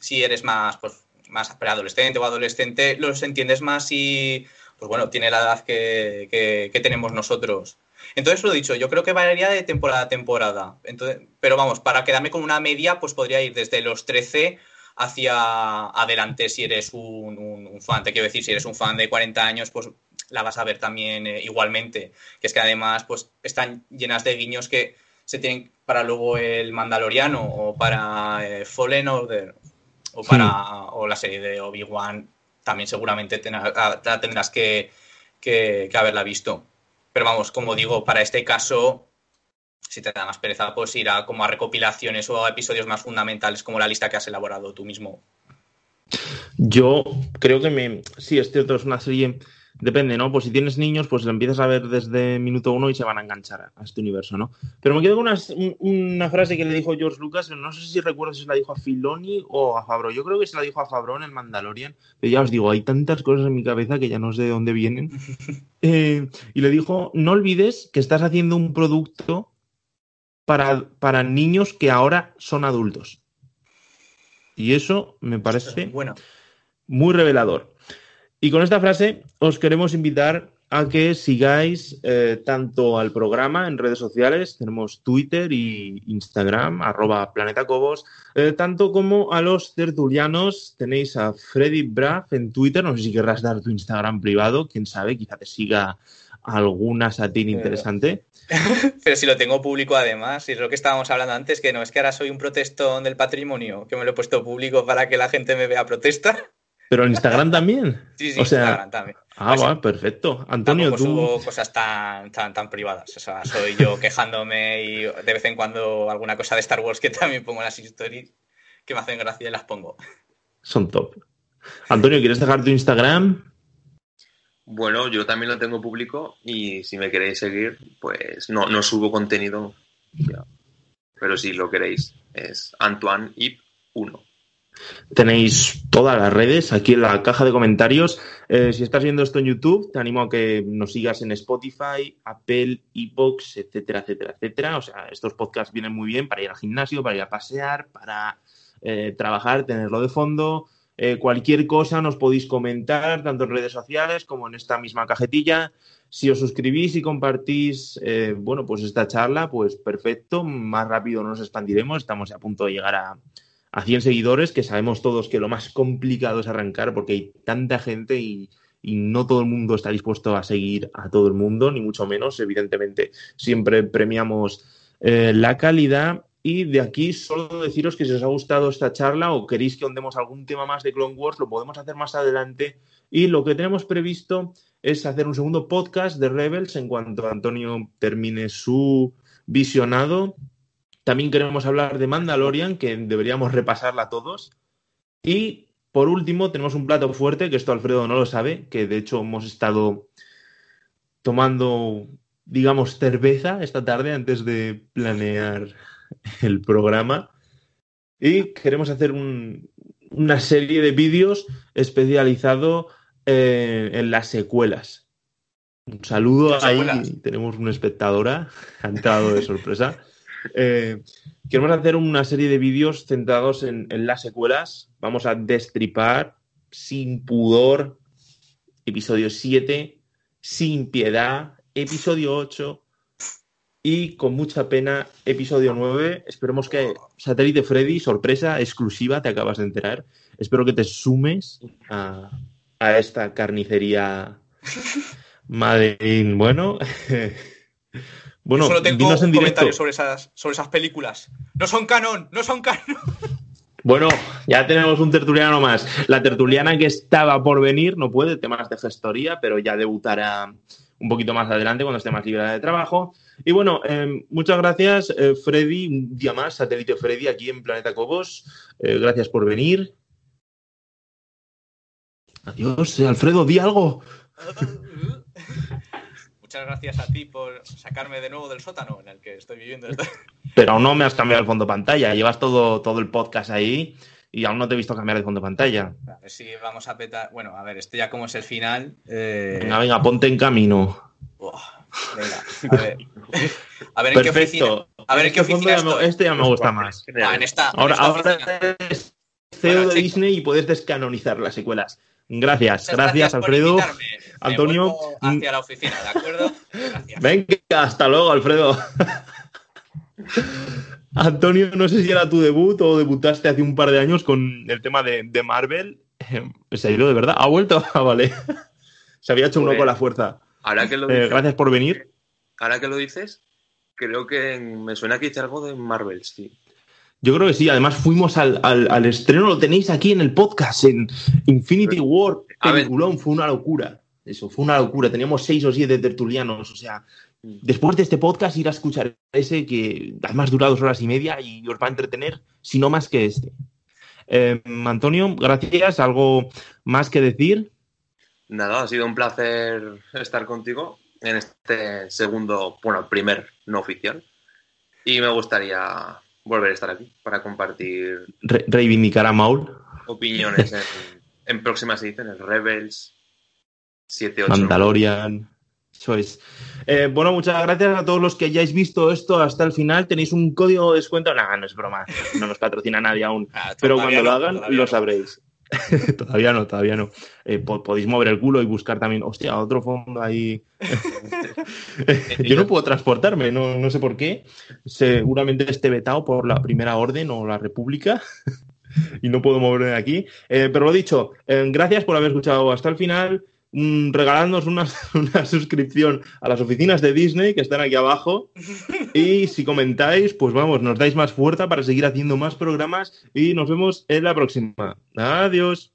si eres más, pues, más preadolescente o adolescente, los entiendes más y, pues bueno, tiene la edad que, tenemos nosotros. Entonces, lo dicho, yo creo que variaría de temporada a temporada. Entonces, pero vamos, para quedarme con una media, pues podría ir desde los 13 hacia adelante si eres un, fan. Te quiero decir, si eres un fan de 40 años, pues la vas a ver también eh, igualmente. Que es que además, pues están llenas de guiños que se tienen para luego el Mandaloriano o para eh, Fallen Order o para o la serie de Obi-Wan también seguramente ah, tendrás que, haberla visto. Pero vamos, como digo, para este caso, si te da más pereza, pues irá como a recopilaciones o a episodios más fundamentales como la lista que has elaborado tú mismo. Yo creo que me. Sí, este otro es una serie depende, ¿no? Pues si tienes niños, pues lo empiezas a ver desde minuto uno y se van a enganchar a este universo, ¿no? Pero me quedo con una, frase que le dijo George Lucas, no sé si recuerdo si se la dijo a Filoni o a Fabro. Yo creo que se la dijo a Fabro en el Mandalorian, pero ya os digo, hay tantas cosas en mi cabeza que ya no sé de dónde vienen. Eh, y le dijo, no olvides que estás haciendo un producto para, para niños que ahora son adultos. Y eso me parece bueno. muy revelador. Y con esta frase os queremos invitar a que sigáis eh, tanto al programa en redes sociales, tenemos Twitter y Instagram, arroba Planeta Cobos, eh, tanto como a los tertulianos, tenéis a Freddy Braff en Twitter, no sé si querrás dar tu Instagram privado, quién sabe, quizá te siga alguna satín interesante. Pero si lo tengo público además, y es lo que estábamos hablando antes, que no es que ahora soy un protestón del patrimonio, que me lo he puesto público para que la gente me vea protestar. Pero en Instagram también. Sí, sí, o sea, Instagram también. Ah, pues perfecto. Antonio, tú. subo cosas tan, tan, tan privadas. O sea, soy yo quejándome y de vez en cuando alguna cosa de Star Wars que también pongo en las stories que me hacen gracia y las pongo. Son top. Antonio, ¿quieres dejar tu Instagram? Bueno, yo también lo tengo público y si me queréis seguir, pues no, no subo contenido. Pero si lo queréis, es Antoine Ip 1. Tenéis todas las redes aquí en la caja de comentarios. Eh, si estás viendo esto en YouTube, te animo a que nos sigas en Spotify, Apple, Evox, etcétera, etcétera, etcétera. O sea, estos podcasts vienen muy bien para ir al gimnasio, para ir a pasear, para eh, trabajar, tenerlo de fondo. Eh, cualquier cosa nos podéis comentar, tanto en redes sociales como en esta misma cajetilla. Si os suscribís y compartís, bueno, pues esta charla, pues perfecto, más rápido nos expandiremos. Estamos a punto de llegar a, a 100 seguidores, que sabemos todos que lo más complicado es arrancar porque hay tanta gente y, no todo el mundo está dispuesto a seguir a todo el mundo, ni mucho menos. Evidentemente, siempre premiamos eh, la calidad. Y de aquí solo deciros que si os ha gustado esta charla o queréis que ondemos algún tema más de Clone Wars, lo podemos hacer más adelante. Y lo que tenemos previsto es hacer un segundo podcast de Rebels en cuanto Antonio termine su visionado también queremos hablar de Mandalorian, que deberíamos repasarla todos. Y por último, tenemos un plato fuerte, que esto Alfredo no lo sabe, que de hecho hemos estado tomando, digamos, cerveza esta tarde antes de planear el programa. Y queremos hacer una serie de vídeos especializado eh, en las secuelas. Un saludo ahí, tenemos una espectadora, ha entrado de sorpresa. Eh, queremos hacer una serie de vídeos centrados en, las secuelas. Vamos a destripar sin pudor episodio 7, sin piedad, episodio 8 y con mucha pena episodio 9. Esperemos que Satélite Freddy, sorpresa exclusiva, te acabas de enterar. Espero que te sumes a, a esta carnicería Madrid. Bueno. Bueno, solo tengo un comentario sobre esas, sobre esas películas. No son canon, no son canon. Bueno, ya tenemos un tertuliano más. La tertuliana que estaba por venir no puede, temas de gestoría, pero ya debutará un poquito más adelante cuando esté más libre de trabajo. Y bueno, eh, muchas gracias, eh, Freddy, un día más, satélite Freddy aquí en Planeta Cobos. Eh, gracias por venir. Adiós, Alfredo, di algo. Muchas gracias a ti por sacarme de nuevo del sótano en el que estoy viviendo. Pero no me has cambiado el fondo de pantalla. Llevas todo, todo el podcast ahí y aún no te he visto cambiar de fondo de pantalla. A ver si vamos a petar. Bueno, a ver, esto ya como es el final. eh, Venga, venga, ponte en camino. buah, venga, a ver. A ver en qué oficina. Perfecto. A ver en qué Este oficina estoy. Este ya me gusta más. Ah, en esta, en Ahora, esta ahora eres CEO Bueno, de. Disney y puedes descanonizar las secuelas. Gracias, gracias, Alfredo. Antonio, hacia la oficina, ¿de acuerdo? Gracias. Venga, hasta luego, Alfredo. Antonio, no sé si era tu debut o debutaste hace un par de años con el tema de, de Marvel. ¿Se ha ido de verdad? ¿Ha vuelto? Ah, vale. Se había hecho uno con la fuerza. Ahora que lo Eh, dices, gracias por venir. ahora que lo dices, creo que me suena que hice algo de Marvel, sí. Yo creo que sí. Además, fuimos al, al- al estreno, lo tenéis aquí en el podcast, en Infinity War. A ver. Peliculón, fue una locura. Eso, fue una locura. Teníamos seis o siete tertulianos. O sea, después de este podcast, ir a escuchar ese que además dura dos horas y media y os va a entretener, si no más que este. Eh, Antonio, gracias. ¿Algo más que decir? Nada, ha sido un placer estar contigo en este segundo, bueno, primer no oficial. Y me gustaría volver a estar aquí para compartir Re- reivindicar a Maul, opiniones en, en próximas ediciones, Rebels, 7, 8. Mandalorian. Eso es. Eh, bueno, muchas gracias a todos los que hayáis visto esto hasta el final. Tenéis un código de descuento. Nada, no es broma. No nos patrocina nadie aún. Ah, Pero cuando lo hagan, lo sabréis. todavía no, todavía no. Eh, po- podéis mover el culo y buscar también, hostia, otro fondo ahí. Yo no puedo transportarme, no, no sé por qué. Seguramente esté vetado por la Primera Orden o la República y no puedo moverme de aquí. Eh, pero lo dicho, eh, gracias por haber escuchado hasta el final. Mm, regaladnos una, una suscripción a las oficinas de Disney que están aquí abajo. Y si comentáis, pues vamos, nos dais más fuerza para seguir haciendo más programas y nos vemos en la próxima. Adiós.